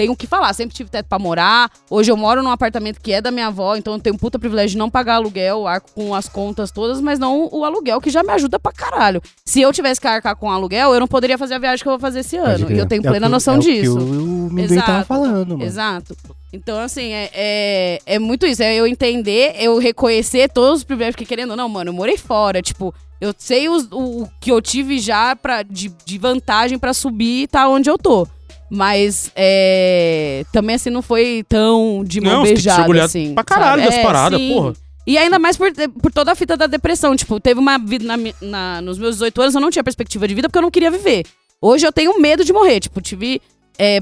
tenho o que falar, sempre tive teto pra morar. Hoje eu moro num apartamento que é da minha avó, então eu tenho um puta privilégio de não pagar aluguel, arco com as contas todas, mas não o aluguel, que já me ajuda pra caralho. Se eu tivesse que arcar com aluguel, eu não poderia fazer a viagem que eu vou fazer esse ano. E eu tenho É plena que- noção é o que disso. o Minduim tava Exato. falando, mano. Exato. Então, assim, é, é, é muito isso. É eu entender, eu reconhecer todos os privilégios, porque querendo ou não, mano, eu morei fora. Tipo, eu sei os- o, o que eu tive já pra, de, de vantagem pra subir e tá onde eu tô. Mas é, também, assim, não foi tão de mão Não, você tem que se beijada, assim. pra caralho sabe? das É, paradas, sim. porra. E ainda mais por, por toda a fita da depressão. Tipo, teve uma vida na na- nos meus 18 anos, eu não tinha perspectiva de vida porque eu não queria viver. Hoje eu tenho medo de morrer. Tipo, tive. É,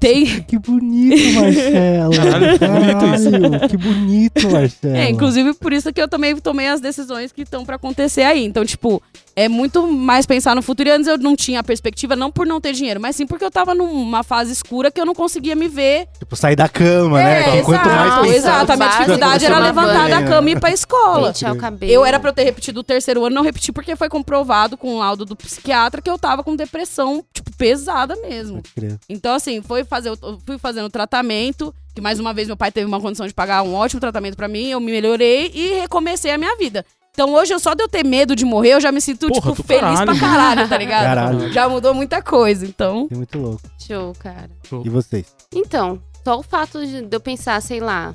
tem, Que bonito, Marcelo. Caralho, que bonito isso. Caralho, Que bonito, Marcelo. É, inclusive por isso que eu também tomei as decisões que estão pra acontecer aí. Então, tipo, é muito mais pensar no futuro. E antes eu não tinha a perspectiva, não por não ter dinheiro, mas sim porque eu tava numa fase escura que eu não conseguia me ver. Tipo, sair da cama, né? É, Que Quanto exato, mais pensar, exato. A minha dificuldade era levantar banho, da né? cama e ir pra escola. Pentear o cabelo. Eu era pra eu ter repetido o terceiro ano, não repeti porque foi comprovado com o laudo do psiquiatra que eu tava com depressão, tipo, pesada mesmo. Então, assim, foi fazer, fui fazendo o tratamento, que mais uma vez meu pai teve uma condição de pagar um ótimo tratamento pra mim, eu me melhorei e recomecei a minha vida. Então hoje, eu só de eu ter medo de morrer, eu já me sinto, Porra, tipo, feliz caralho. pra caralho, tá ligado? Caralho. Já mudou muita coisa, então. É muito louco. Show, cara. E vocês? Então, só o fato de eu pensar, sei lá,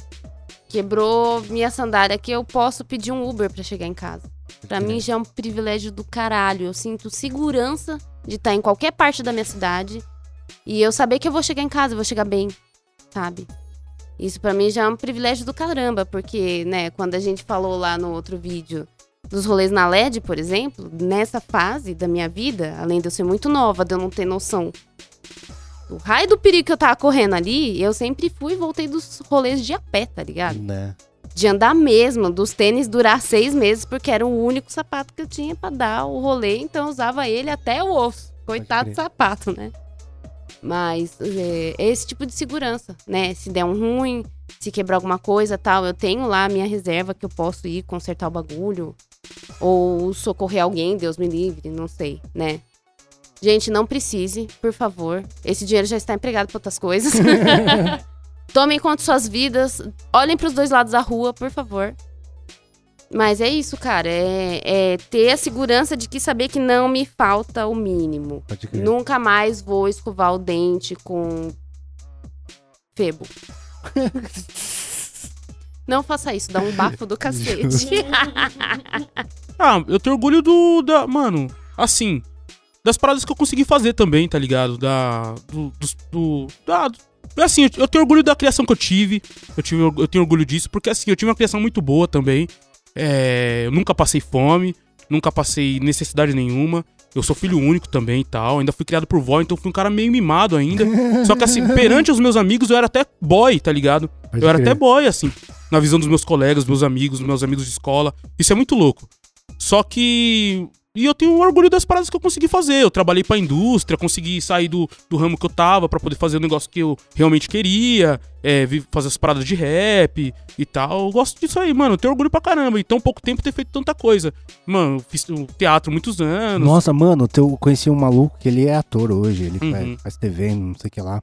quebrou minha sandália que eu posso pedir um Uber pra chegar em casa. Pra mim já é um privilégio do caralho. Eu sinto segurança de estar em qualquer parte da minha cidade e eu saber que eu vou chegar em casa, eu vou chegar bem, sabe? Isso pra mim já é um privilégio do caramba, porque, né, quando a gente falou lá no outro vídeo dos rolês na LED, por exemplo, nessa fase da minha vida, além de eu ser muito nova, de eu não ter noção O raio do perigo que eu tava correndo ali, eu sempre fui e voltei dos rolês de a pé, tá ligado? Né? De andar mesmo, dos tênis durar seis meses, porque era o único sapato que eu tinha pra dar o rolê, então eu usava ele até o osso. Coitado do sapato, né? Mas é, é esse tipo de segurança, né? Se der um ruim, se quebrar alguma coisa tal, eu tenho lá a minha reserva que eu posso ir consertar o bagulho. Ou socorrer alguém, Deus me livre, não sei, né? Gente, não precise, por favor. Esse dinheiro já está empregado para outras coisas. Tomem conta de suas vidas. Olhem para os dois lados da rua, por favor. Mas é isso, cara. É, é ter a segurança de que saber que não me falta o mínimo. Nunca mais vou escovar o dente com febo. Não faça isso, dá um bafo do cacete. Ah, eu tenho orgulho do. Da, mano, assim. Das paradas que eu consegui fazer também, tá ligado? Da. Do. dos- do, da, do- assim, eu, eu tenho orgulho da criação que eu tive. Eu, tive. eu tenho orgulho disso, porque assim, eu tive uma criação muito boa também. É, eu nunca passei fome, nunca passei necessidade nenhuma. Eu sou filho único também e tal. Ainda fui criado por vó, então fui um cara meio mimado ainda. Só que assim, perante os meus amigos, eu era até boy, tá ligado? Pode eu era crer. até boy, assim, na visão dos meus colegas, dos meus amigos, dos meus amigos de escola. Isso é muito louco. Só que. E eu tenho orgulho das paradas que eu consegui fazer. Eu trabalhei pra indústria, consegui sair do, do ramo que eu tava pra poder fazer o negócio que eu realmente queria, é, fazer as paradas de rap e tal. Eu gosto disso aí, mano. Eu tenho orgulho pra caramba. E tão pouco tempo ter feito tanta coisa. Mano, eu fiz teatro muitos anos. Nossa, mano, eu conheci um maluco que ele é ator hoje, ele Uhum. faz, faz TV, não sei o que lá.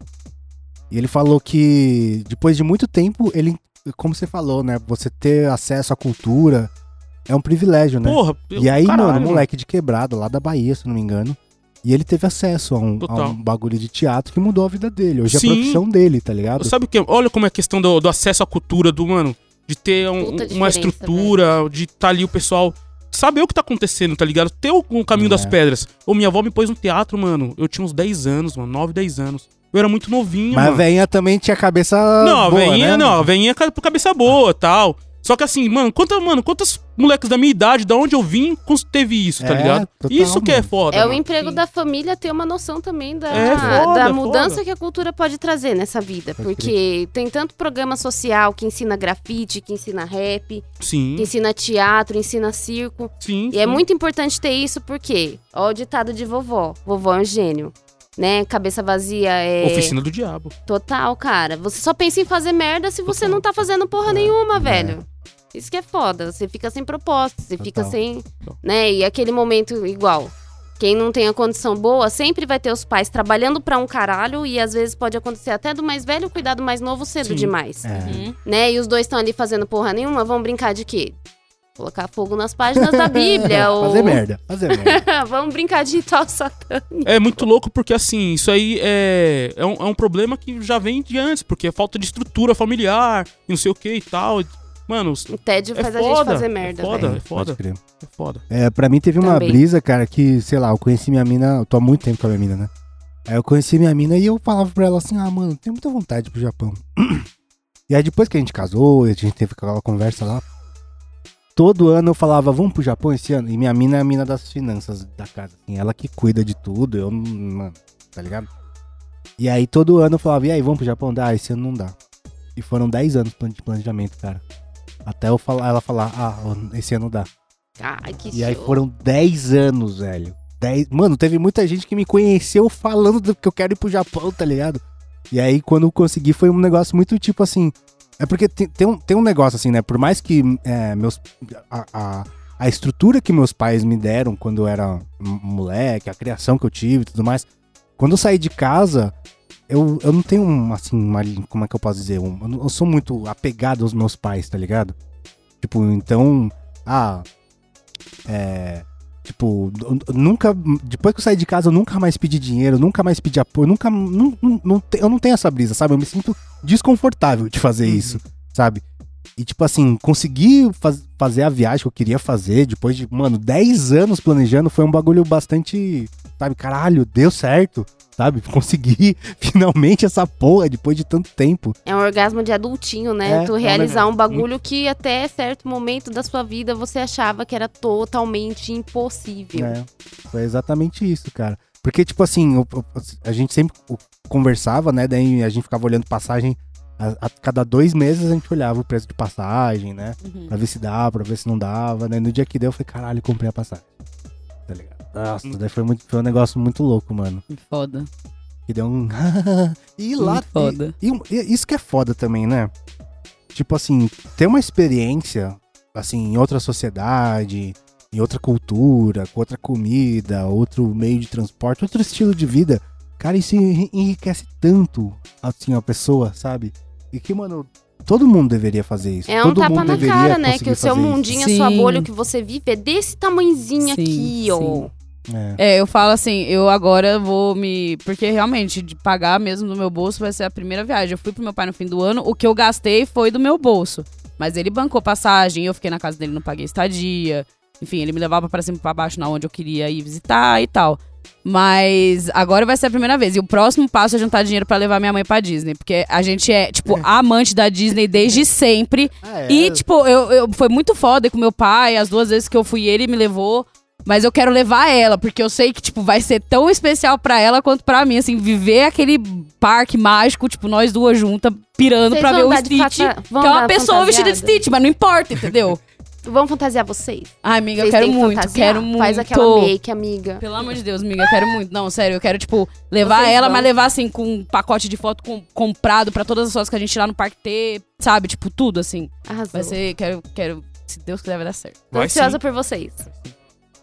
E ele falou que depois de muito tempo, ele, como você falou, né, você ter acesso à cultura é um privilégio, né? Porra, eu- e aí, caralho, mano, moleque de quebrada, lá da Bahia, se não me engano. E ele teve acesso a um, a um bagulho de teatro que mudou a vida dele. Hoje Sim. é a profissão dele, tá ligado? Sabe o que? Olha como é a questão do, do acesso à cultura do, mano, de ter um- uma estrutura, de estar ali o pessoal. Saber o que tá acontecendo, tá ligado? Ter o, o caminho É. das pedras. Ô, minha avó me pôs no teatro, mano. Eu tinha uns 10 anos, mano. 9, 10 anos. Eu era muito novinho, Mas a mano. velhinha também tinha cabeça Não, a boa, veinha, né? não, a veinha ca- cabeça boa tal. Só que assim, mano, quanta, mano, quantas moleques da minha idade, da onde eu vim, teve isso, tá É, ligado? total, isso que é foda. É o mano. emprego Sim. da família ter uma noção também da, É, foda, da foda. mudança que a cultura pode trazer nessa vida. Pode porque tem tanto programa social que ensina grafite, que ensina rap, Sim, que ensina teatro, ensina circo. sim. E é sim. muito importante ter isso porque, ó, o ditado de vovó: vovó é um gênio. Né? Cabeça vazia é. Oficina do diabo. Total, cara. Você só pensa em fazer merda se você não tá fazendo porra nenhuma, velho. Isso que é foda. Você fica sem propósito, você fica Total. sem. Né? E aquele momento igual. Quem não tem a condição boa sempre vai ter os pais trabalhando pra um caralho e às vezes pode acontecer até do mais velho cuidar do mais novo cedo Sim. demais. É. Uhum. Né? E os dois estão ali fazendo porra nenhuma, vão brincar de quê? Colocar fogo nas páginas da Bíblia. ou... Fazer merda, fazer merda. Vamos brincar de ritual satânico. É muito louco porque, assim, isso aí é, é, um, é um problema que já vem de antes, porque é falta de estrutura familiar não sei o que e tal. Mano, O tédio é faz foda. a gente fazer merda, é foda, velho. é foda, é foda. É, pra mim teve uma Também. brisa, cara, que, sei lá, eu conheci minha mina, eu tô há muito tempo com a minha mina, né? Aí eu conheci minha mina e eu falava pra ela assim, ah, mano, tenho muita vontade pro Japão. e aí depois que a gente casou, e a gente teve aquela conversa lá, todo ano eu falava, vamos pro Japão esse ano? E minha mina é a mina das finanças da casa, assim, ela que cuida de tudo, eu mano, tá ligado? E aí todo ano eu falava, e aí, vamos pro Japão? Dá, esse ano não dá. E foram 10 anos de planejamento, cara. Até eu falar, ela falar, ah, esse ano dá. Ai, que E aí show. foram 10 anos, velho. 10... Mano, teve muita gente que me conheceu falando do que eu quero ir pro Japão, tá ligado? E aí, quando eu consegui, foi um negócio muito tipo assim. É porque tem, tem, um, tem um negócio assim, né? Por mais que é, meus. A, a, a estrutura que meus pais me deram quando eu era moleque, a criação que eu tive e tudo mais. Quando eu saí de casa, eu, eu não tenho um, assim, uma, como é que eu posso dizer? Um, eu eu sou muito apegado aos meus pais, tá ligado? Tipo, então. Ah. É. Tipo, nunca. Depois que eu saí de casa, eu nunca mais pedi dinheiro, nunca mais pedi apoio, nunca. Não, não, não eu não tenho essa brisa, sabe? Eu me sinto desconfortável de fazer Uhum. isso, sabe? E, tipo assim, conseguir faz- fazer a viagem que eu queria fazer depois de, mano, 10 anos planejando foi um bagulho bastante. Sabe, caralho, deu certo, sabe? Consegui finalmente essa porra depois de tanto tempo. É um orgasmo de adultinho, né? É, tu é realizar negócio um bagulho que até certo momento da sua vida você achava que era totalmente impossível. É, foi exatamente isso, cara. Porque, tipo assim, o- o- a gente sempre conversava, né? Daí a gente ficava olhando passagem. A, a cada dois meses a gente olhava o preço de passagem, né? Uhum. Pra ver se dava, pra ver se não dava. Daí no dia que deu, eu falei, caralho, comprei a passagem. Nossa, daí foi, muito, foi um negócio muito louco, mano. Foda. Que deu um. e lá. Muito foda. E, e- e isso que é foda também, né? Tipo assim, ter uma experiência, assim, em outra sociedade, em outra cultura, com outra comida, outro meio de transporte, outro estilo de vida. Cara, isso enri- enriquece tanto, assim, a pessoa, sabe? E que, mano, todo mundo deveria fazer isso. É um todo tapa mundo na cara, né? Que o seu isso. mundinho, a sua bolha, o que você vive é desse tamanhozinho Sim, aqui, ó. sim. É. É, eu falo assim, eu agora vou me. Porque realmente, de pagar mesmo do meu bolso vai ser a primeira viagem. Eu fui pro meu pai no fim do ano, o que eu gastei foi do meu bolso. Mas ele bancou passagem, eu fiquei na casa dele, não paguei estadia. Enfim, ele me levava pra cima e pra baixo na onde eu queria ir visitar e tal. Mas agora vai ser a primeira vez. E o próximo passo é juntar dinheiro pra levar minha mãe pra Disney. Porque a gente é, tipo, amante da Disney desde sempre. Ah, é. E, tipo, eu, eu, foi muito foda com meu pai. As duas vezes que eu fui, ele me levou. Mas eu quero levar ela, porque eu sei que, tipo, vai ser tão especial pra ela quanto pra mim, assim, viver aquele parque mágico, tipo, nós duas juntas, pirando Vocês pra ver o Stitch. fata- Que é uma pessoa vestida de fantasiada? Stitch, mas não importa, entendeu? Vamos fantasiar vocês? Ai, amiga, eu Vocês quero têm que muito, fantasiar? quero muito. Faz aquela make, amiga. Pelo amor de Deus, amiga, eu quero muito. Não, sério, eu quero, tipo, levar Vocês ela, vão. mas levar, assim, com um pacote de foto com- comprado pra todas as fotos que a gente lá no parque ter, sabe? Tipo, tudo, assim. Arrasou. Vai ser, quero, quero, se Deus quiser, vai dar certo. Tô Vai ansiosa sim. por vocês.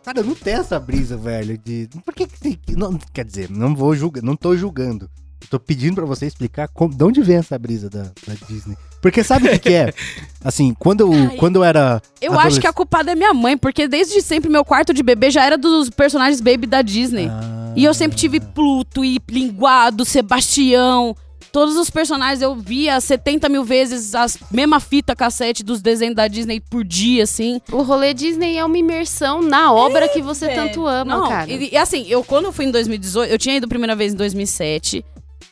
Cara, eu não tenho essa brisa, velho, de. Por que que tem. que- Não, quer dizer, não vou julgar, não tô julgando. Tô pedindo pra você explicar como, de onde vem essa brisa da, da Disney. Porque sabe o que, que é? Assim, quando eu, Ai. quando eu era. Eu acho que a culpada é minha mãe, porque desde sempre meu quarto de bebê já era dos personagens baby da Disney. Ah. E eu sempre tive Pluto e Linguado, Sebastião. Todos os personagens eu via 70 mil vezes as mesma fita cassete dos desenhos da Disney por dia, assim. O rolê Disney é uma imersão na obra que você tanto ama, Não, cara. E, e assim, eu quando eu fui em 2018, eu tinha ido a primeira vez em 2007.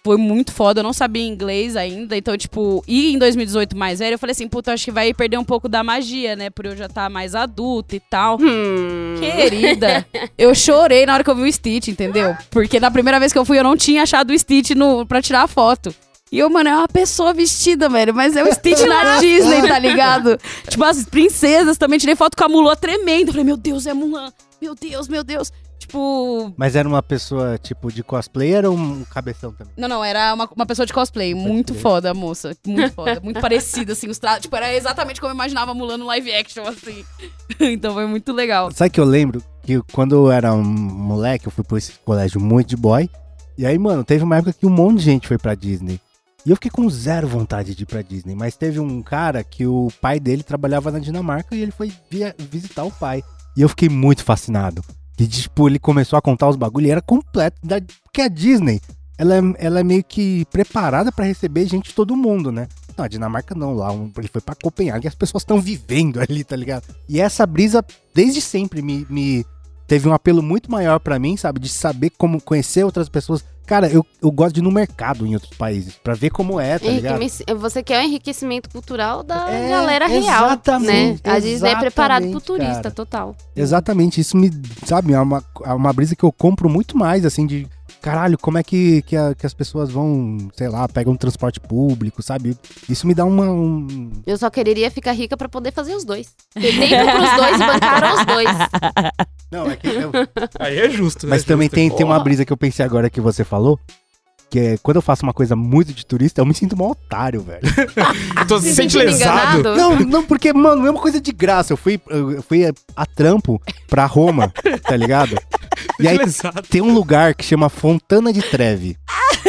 Foi muito foda, eu não sabia inglês ainda. Então, tipo, ir em 2018 mais velho, eu falei assim, puta, acho que vai perder um pouco da magia, né? Por eu já estar mais adulta e tal. Hum. Querida, eu chorei na hora que eu vi o Stitch, entendeu? Porque na primeira vez que eu fui, eu não tinha achado o Stitch no, pra tirar a foto. E eu, mano, é uma pessoa vestida, velho. Mas é o Stitch na Disney, tá ligado? Tipo, as princesas também. Tirei foto com a Mulan tremendo. Eu falei, meu Deus, é Mulan. Meu Deus, meu Deus. Tipo... Mas era uma pessoa, tipo, de cosplayer ou um cabeção também? Não, não, era uma, uma pessoa de cosplay. Muito crer. foda a moça. Muito foda. Muito parecida, assim. Os tra... Tipo, era exatamente como eu imaginava Mulan no live action, assim. então foi muito legal. Sabe que eu lembro que quando eu era um moleque, eu fui pra esse colégio muito de boy. E aí, mano, teve uma época que um monte de gente foi pra Disney. E eu fiquei com zero vontade de ir pra Disney. Mas teve um cara que o pai dele trabalhava na Dinamarca e ele foi via- visitar o pai. E eu fiquei muito fascinado. E, tipo, ele começou a contar os bagulhos e era completo. Da... Porque a Disney, ela é, ela é meio que preparada pra receber gente de todo mundo, né? Não, a Dinamarca não, lá um- ele foi pra Copenhague as pessoas estão vivendo ali, tá ligado? E essa brisa, desde sempre, me, me teve um apelo muito maior pra mim, sabe? De saber como conhecer outras pessoas. Cara, eu, eu gosto de ir no mercado em outros países, pra ver como é, tá ligado? Você quer o enriquecimento cultural da É, galera real, né? exatamente, A Disney é preparado pro turista, cara. total. Exatamente, isso me, sabe, é uma, é uma brisa que eu compro muito mais, assim, de caralho, como é que, que, a- que as pessoas vão, sei lá, pegam um transporte público, sabe? Isso me dá uma. um- Eu só quereria ficar rica pra poder fazer os dois. Ter tempo pros dois e bancar os dois. Não, é que. eu- Aí é justo, né? Mas também Justo. tem, tem uma brisa que eu pensei agora que você falou. Que é quando eu faço uma coisa muito de turista, eu me sinto um otário, velho. Tô se sente sentindo lesado. enganado? Não, não, porque, mano, é uma coisa de graça. Eu fui, eu fui a, a trampo pra Roma, tá ligado? E aí Lesado. tem um lugar que chama Fontana de Treve.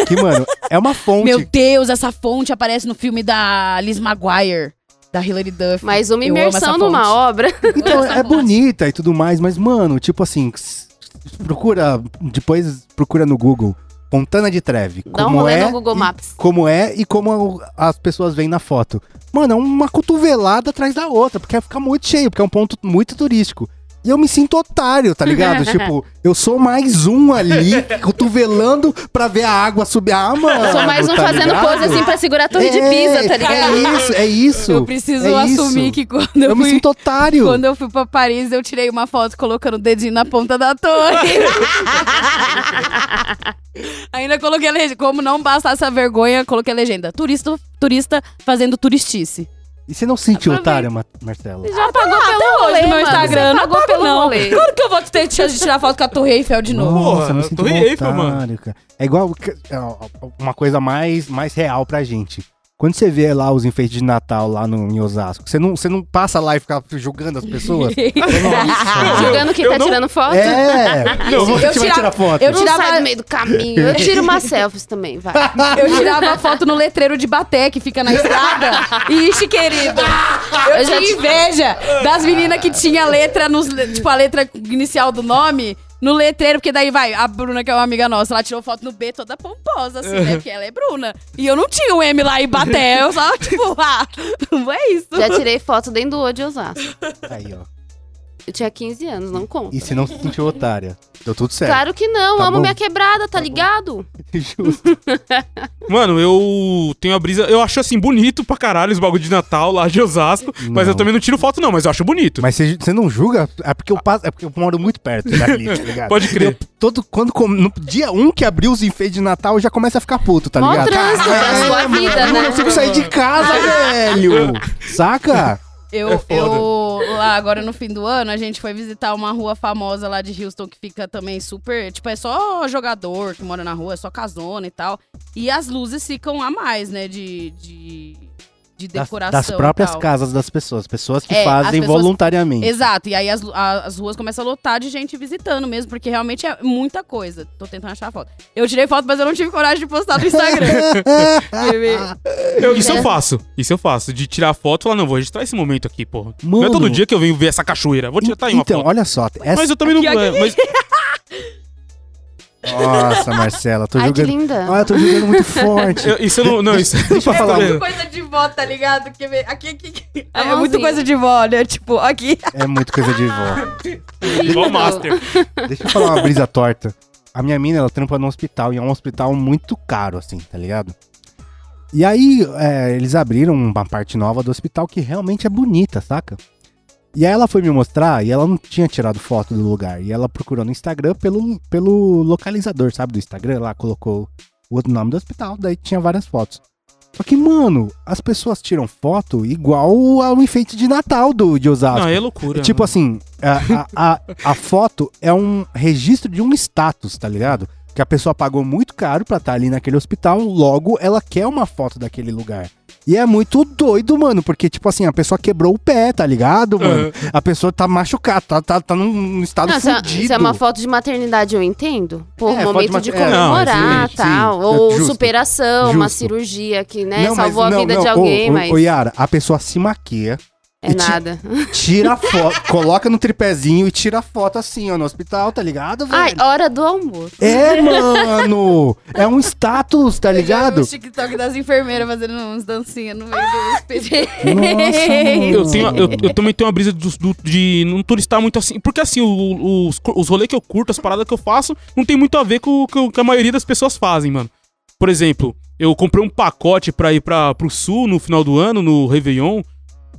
Que, mano, é uma fonte. Meu Deus, essa fonte aparece no filme da Liz Maguire, da Hilary Duff. Mais uma imersão numa obra. Então, é bonita e tudo mais, mas, mano, tipo assim, procura, depois procura no Google, Fontana de Treve. Dá um como rolê é no Google Maps. Como é e como as pessoas veem na foto. Mano, é uma cotovelada atrás da outra, porque vai ficar muito cheio, porque é um ponto muito turístico. E eu me sinto otário, tá ligado? tipo, eu sou mais um ali, cotovelando pra ver a água subir. Ah, mano. Sou mais um tá fazendo ligado? pose assim pra segurar a torre de Pisa, tá ligado? É isso, é isso. Eu preciso é isso. assumir que quando Eu eu, me fui. sinto otário. Quando eu fui pra Paris, eu tirei uma foto colocando o dedinho na ponta da torre. Ainda coloquei a legenda. Como não basta essa vergonha, coloquei a legenda. Turista, turista fazendo turistice. E você não se sentiu otário, Ma- Marcela? Já pagou Até pelo hoje rolê, no meu mano. Instagram. Você Não pagou pago, pelo não. rolê. Claro que eu vou ter chance de tirar foto com a Torre Eiffel de novo. Nossa, Porra, Torre Eiffel, mano. otário, cara. É igual é, uma coisa mais, mais real pra gente. Quando você vê lá os enfeites de Natal lá no, em Osasco, você não, você não passa lá e fica julgando as pessoas? Nossa. Julgando quem Eu tá não- tirando foto. É! Não, você eu que vai tirava- tirar foto. eu Não tirava- sai do meio do caminho. Eu tiro umas selfies também, vai. Eu tirava foto no letreiro de Baté, que fica na estrada. Ixi, querido. Eu, Eu já tinha inveja das meninas que tinha letra, nos, tipo, a letra inicial do nome. No letreiro, porque daí vai, a Bruna, que é uma amiga nossa, ela tirou foto no B toda pomposa, assim, né? Porque ela é Bruna. E eu não tinha um M lá em Baté, eu só, tipo, ah, não é isso. Já tirei foto dentro do O de Osasco. Aí, ó. Eu tinha 15 anos, não conta. E se não se sentiu otária? Deu tudo certo. Claro que não, Tá amo bom. minha quebrada, tá, Tá ligado? Justo. Mano, eu tenho a brisa. Eu acho assim bonito pra caralho os bagulho de Natal lá de Osasco. Mas Não. eu também não tiro foto, não, mas eu acho bonito. Mas você, não julga? É porque eu passo, é porque eu moro muito perto dali, tá ligado? Pode crer. Eu- todo, quando, no dia 1 que abriu os enfeites de Natal, eu já começo a ficar puto, tá Mó ligado? trânsito da sua vida, eu não né? consigo sair de casa, velho! Saca? Eu, É eu, lá agora no fim do ano, a gente foi visitar uma rua famosa lá de Houston que fica também super. Tipo, é só jogador que mora na rua, é só casona e tal. E as luzes ficam a mais, né? De, de, de Das, decoração. das e próprias tal. casas das pessoas. Pessoas que É, fazem as pessoas- voluntariamente. Exato, e aí as, as ruas começam a lotar de gente visitando mesmo, porque realmente é muita coisa. Tô tentando achar a foto. Eu tirei foto, mas eu não tive coragem de postar no Instagram. Eu- isso eu faço. Isso eu faço. De tirar foto e falar, não, vou registrar esse momento aqui, porra. Não é Mano. todo dia que eu venho ver essa cachoeira. Vou tirar tá aí uma então, foto. olha só. Essa... Mas eu também não. Aqui, aqui. mas- Nossa, Marcela, tô Ai, que jogando. linda. Ah, eu tô jogando muito forte. eu- isso eu não. Não, isso. Eu É falar. muito coisa de vó, tá ligado? Que aqui, aqui, aqui. A É muito coisa de vó, né? Tipo, aqui. É muito coisa de vó. Igual Master. Deixa eu falar uma brisa torta. A minha mina, ela trampa no hospital, e é um hospital muito caro, assim, tá ligado? E aí, é, eles abriram uma parte nova do hospital que realmente é bonita, saca? E aí ela foi me mostrar, e ela não tinha tirado foto do lugar. E ela procurou no Instagram pelo, pelo localizador, sabe, do Instagram. Lá colocou o outro nome do hospital, daí tinha várias fotos. Só que, mano, as pessoas tiram foto igual ao enfeite de Natal do, de Osasco. Não, é loucura. Tipo né? assim, a, a, a, a foto é um registro de um status, tá ligado? Que a pessoa pagou muito caro pra estar ali naquele hospital, logo ela quer uma foto daquele lugar. E é muito doido, mano, porque, tipo assim, a pessoa quebrou o pé, tá ligado, mano? A pessoa tá machucada, tá, tá, tá num estado Não, se, é, fudido. se é uma foto de maternidade, eu entendo. Por É, momento de de mate- é, não, comemorar, sim, tal. sim, ou justo, superação, uma justo. cirurgia que, né, Não, mas salvou a não, vida não, de alguém, ô, mas Ô, Yara, a pessoa se maquia, é nada. tira a foto, coloca no tripézinho e tira a foto assim, ó, no hospital, tá ligado, velho? Ai, hora do almoço. É, mano! É um status, tá ligado? O TikTok das enfermeiras fazendo uns dancinhas no meio do expediente. Nossa, mano. Eu, tenho, eu, eu também tenho uma brisa do- do- de não turistar muito assim. Porque assim, o- os, os rolês que eu curto, as paradas que eu faço, não tem muito a ver com o que o que a maioria das pessoas fazem, mano. Por exemplo, eu comprei um pacote pra ir pra, pro sul no final do ano, no Réveillon.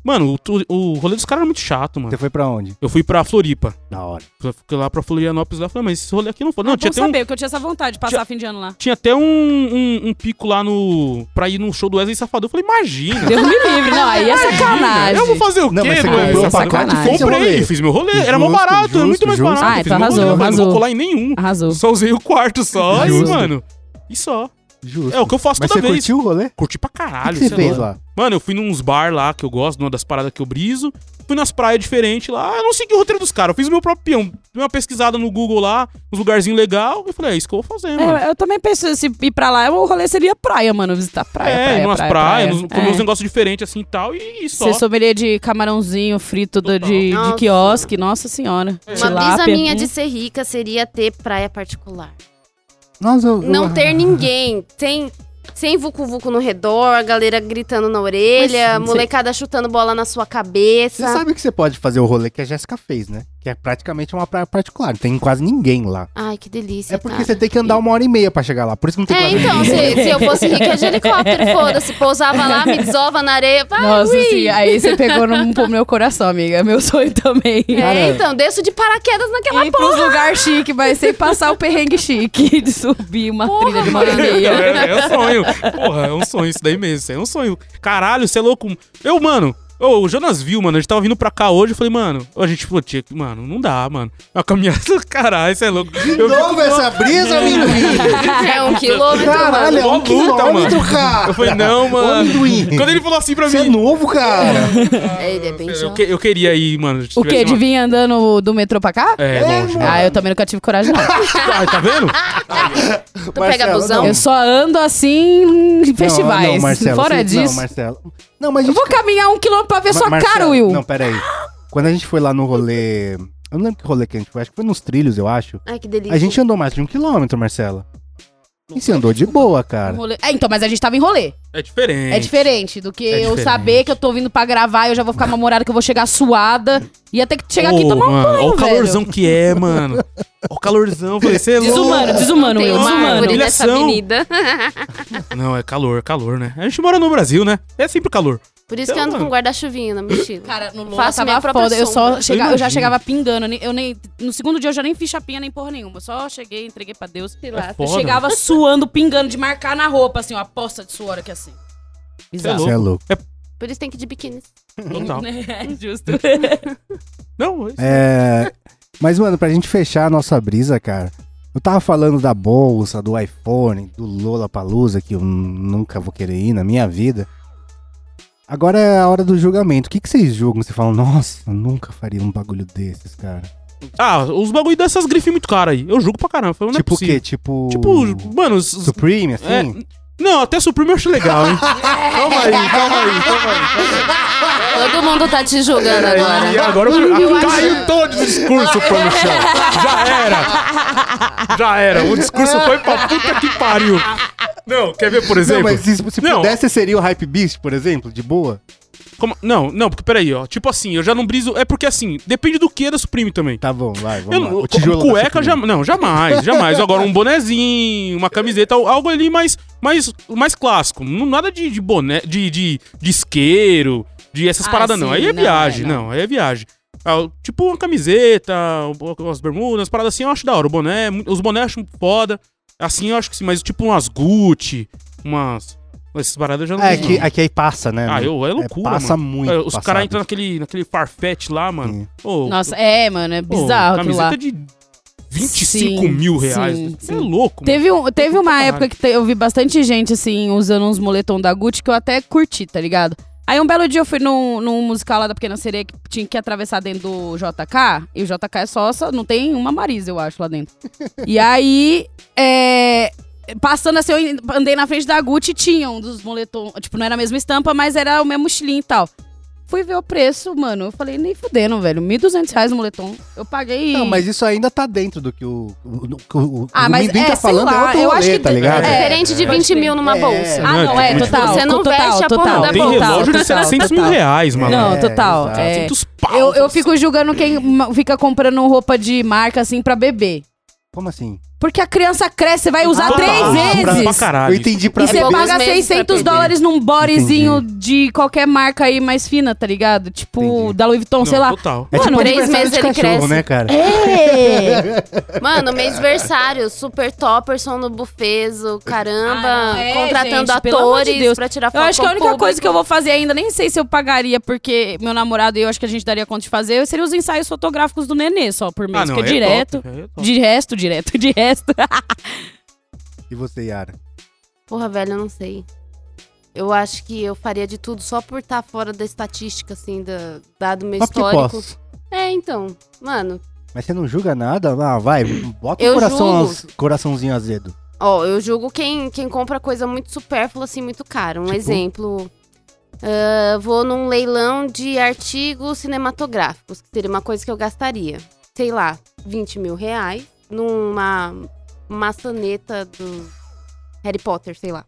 Mano, o, o rolê dos caras era muito chato, mano. Você foi pra onde? Eu fui pra Floripa. Da hora. Eu Fiquei lá pra Florianópolis lá, falei, mas esse rolê aqui não foi. Não, Não, tinha até, um, saber, porque eu tinha essa vontade de passar fim de ano lá. tinha até um, um, um pico lá no. pra ir no show do Wesley Safadão. Eu falei, imagina. Deus me livre, não, aí é sacanagem. Eu vou fazer o Não, quê, mas você mano? comprou é sacanagem. Comprei, fiz meu rolê. Era mó Justo, barato, é muito justo, mais justo. barato. Ah, então meu rolê, arrasou, Não arrasou. vou colar em nenhum. Arrasou. Só usei o quarto só, e, Justo. mano. E só. Justo. É o que eu faço Mas toda você vez. curtiu o rolê? Curti pra O que caralho. você sei fez lá. Mano, eu fui nos bar lá que eu gosto, numa das paradas que eu briso. Fui nas praias diferentes lá. Eu não segui o roteiro dos caras. Eu fiz o meu próprio peão. Dei uma pesquisada no Google lá, uns lugarzinhos legais. Eu falei, é isso que eu vou fazer, mano. É, eu também penso, se ir pra lá, o rolê seria praia, mano. Visitar praia, É, praia, umas praia, praias, praia. comer É. uns negócios diferentes assim e tal. E, e só. Ser sommelier de camarãozinho frito do- de, de Nossa. quiosque, nossa senhora. Uma Tilápia. brisa minha de ser rica seria ter praia particular. Nossa, eu, eu- Não ter ninguém. Tem. Sem vucu-vucu no redor, a galera gritando na orelha, Mas, molecada chutando bola na sua Você cabeça. sabe que você pode fazer o rolê que a Jéssica fez, né? Que é praticamente uma praia particular. Não tem quase ninguém lá. Ai, que delícia. É porque cara. você tem que andar uma hora e meia pra chegar lá. Por isso que não tem É, quase então, ninguém. se, se eu fosse rica de helicóptero, foda-se. Pousava lá, me desova na areia. Vai, Nossa, ui. sim, aí você pegou no, pro meu coração, amiga. É Meu sonho também. É, então, desço de paraquedas naquela Ir pros lugares chique, mas sem passar o perrengue chique de subir uma Porra, trilha de uma e meia. É, é um sonho. Porra, é um sonho isso daí mesmo. Isso aí é um sonho. Caralho, você é louco. Eu, mano. Ô, o Jonas viu, mano. A gente tava vindo pra cá hoje. Eu falei, mano. A gente falou, tinha que. Mano, não dá, mano. É uma caminhada. Caralho, você é louco. De Eu novo essa brisa, amendoim! É um quilômetro, Caralho, é mano. um Mó luta, quilômetro, mano. cara! Eu falei, não, mano. amendoim! Quando ele falou assim pra Você é mim. novo, cara! É, ele é eu, eu queria ir, mano. O quê? De vir andando do metrô pra cá? É, longe. mano. Ah, eu também nunca tive coragem, não. Ah, tá vendo? Tu pega busão? Eu só ando assim em festivais. Não, não, Marcelo, Fora você- disso. Não, Marcelo. Não, mas eu gente vou caminhar um quilômetro pra ver Ma- sua Marcelo, cara, Will. Não, peraí. Quando a gente foi lá no rolê. Eu não lembro que rolê que a gente foi, acho que foi nos trilhos, eu acho. Ai, que delícia. A gente andou mais de um quilômetro, Marcela. E você andou de boa, cara. rolê- É, então, mas a gente tava em rolê. É diferente. É diferente do que É eu diferente. saber que eu tô vindo pra gravar e eu já vou ficar namorada, que eu vou chegar suada. Ia ter que chegar aqui e Ô, tomar um mano, banho, Olha o calorzão velho. que é, mano. Olha o calorzão. Eu Falei, você é louco. Desumano, desumano, Tem uma desumano. árvore nessa Humilhação. avenida. Não, é calor, calor, né? A gente mora no Brasil, né? É sempre calor. Por isso que eu ando com guarda-chuvinha na mochila. Cara, no Lula Faço minha tava própria foda. Eu, só chega- Eu eu já chegava pingando. Eu nem, no segundo dia eu já nem fiz chapinha nem porra nenhuma. Eu Só cheguei, entreguei pra Deus. Lá. É Eu chegava suando, pingando, de marcar na roupa, assim, ó, a poça de suor aqui assim. É Bizarro. Você é louco. Por isso tem que ir de biquíni. Total. É, justo. Não, é isso. É. Mas, mano, pra gente fechar a nossa brisa, cara. Eu tava falando da bolsa, do iPhone, do Lola Palusa, que eu nunca vou querer ir na minha vida. Agora é a hora do julgamento. O que, que vocês julgam? Você fala, nossa, eu nunca faria um bagulho desses, cara. Ah, os bagulho dessas grifes muito caras aí. Eu julgo pra caramba. Falei, não tipo é o quê? Tipo. Tipo, mano, os- Supreme, assim? é, não, até Supreme eu acho legal, hein? calma aí, calma aí, calma aí. Todo mundo tá te julgando E agora. agora eu, ah, caiu todo o discurso pô, no chão. Já era. Já era. O discurso foi pra puta que pariu. Não, quer ver, por Não, exemplo? mas se, se Não. pudesse, seria o Hype Beast, por exemplo, de boa? Como- Não, não, porque peraí, ó. Tipo assim, eu já não briso. É porque assim, depende do que da Supreme também. Tá bom, vai, vamos Eu, lá. O tijolo cueca, já, não, jamais, jamais. Agora um bonezinho, uma camiseta, algo ali mais, mais, mais clássico. Não- Nada de, de boné, de, de, de isqueiro, de essas Ah, paradas, não. Aí é não, viagem, é, não. não. aí é viagem. Ah, tipo uma camiseta, as bermudas, as paradas assim, eu acho da hora. O boné, mu- os bonés eu acho foda. Assim eu acho que sim, mas tipo umas Gucci, umas. Essas paradas eu já não É, que, aqui aí passa, né? Ah, eu, é loucura, passa mano. muito. É, Os caras entram naquele, naquele Farfetch lá, mano. Ô, Nossa, é, mano, é bizarro lá. Camiseta de 25 Sim, mil reais. sim, Você é louco, mano. Teve, um, teve uma caralho. época que te- eu vi bastante gente, assim, usando uns moletom da Gucci que eu até curti, tá ligado? Aí um belo dia eu fui num, num musical lá da Pequena Sereia que tinha que atravessar dentro do JK. E o JK é só, só não tem uma Marisa, eu acho, lá dentro. e aí, é, passando assim, eu andei na frente da Gucci e tinha um dos moletom. Tipo, não era a mesma estampa, mas era o mesmo estilinho e tal. Fui ver o preço, mano. Eu falei, nem fudendo, velho. 1.200 reais o moletom. Eu paguei. Não, mas isso ainda tá dentro do que o, o, o, o, Ah, o mas Amendoim é, tá sei falando lá, é outro eu rolê, acho que tá tem- ligado? É diferente de 20 mil numa É. bolsa. Ah, não, é, Tipo, total. você não total, veste a porra total, da Tem bolsa. relógio de total, 700 mil total. reais, mano. Não, É, total. é. 700 pau. Eu, eu fico julgando quem fica comprando roupa de marca assim pra bebê. Como assim? Porque a criança cresce, você vai usar Total. três Pra- vezes. Pra caralho. Eu entendi pra E você paga meses 600 pra perder. dólares num bodyzinho de qualquer marca aí mais fina, tá ligado? Tipo, Entendi. da Louis Vuitton, Não, sei lá. Total. É Mano, tipo três meses ele cachorro, cresce. né, cara? É! Mano, mêsversário, super topperson no bufezo, caramba. Ah, é, contratando gente, amor de atores Deus. pra tirar Eu foto acho que a única coisa público. que eu vou fazer ainda, nem sei se eu pagaria, porque meu namorado e eu acho que a gente daria conta de fazer, seria os ensaios fotográficos do Nenê só por mês, Ah, não, que é aí direto. top, é top. De resto, direto, de resto. E você, Yara? Porra, velho, eu não sei. Eu acho que eu faria de tudo só por estar fora da estatística, assim, da, dado meu Só porque histórico. posso. É, então. Mano, Mas você não julga nada? Ah, vai, bota o Eu coração, julgo. coraçãozinho azedo. ó, eu julgo quem, quem compra coisa muito supérflua, assim, muito cara. Um Tipo? exemplo. ah, vou num leilão de artigos cinematográficos, que seria uma coisa que eu gastaria. Sei lá, 20 mil reais numa maçaneta do Harry Potter, sei lá.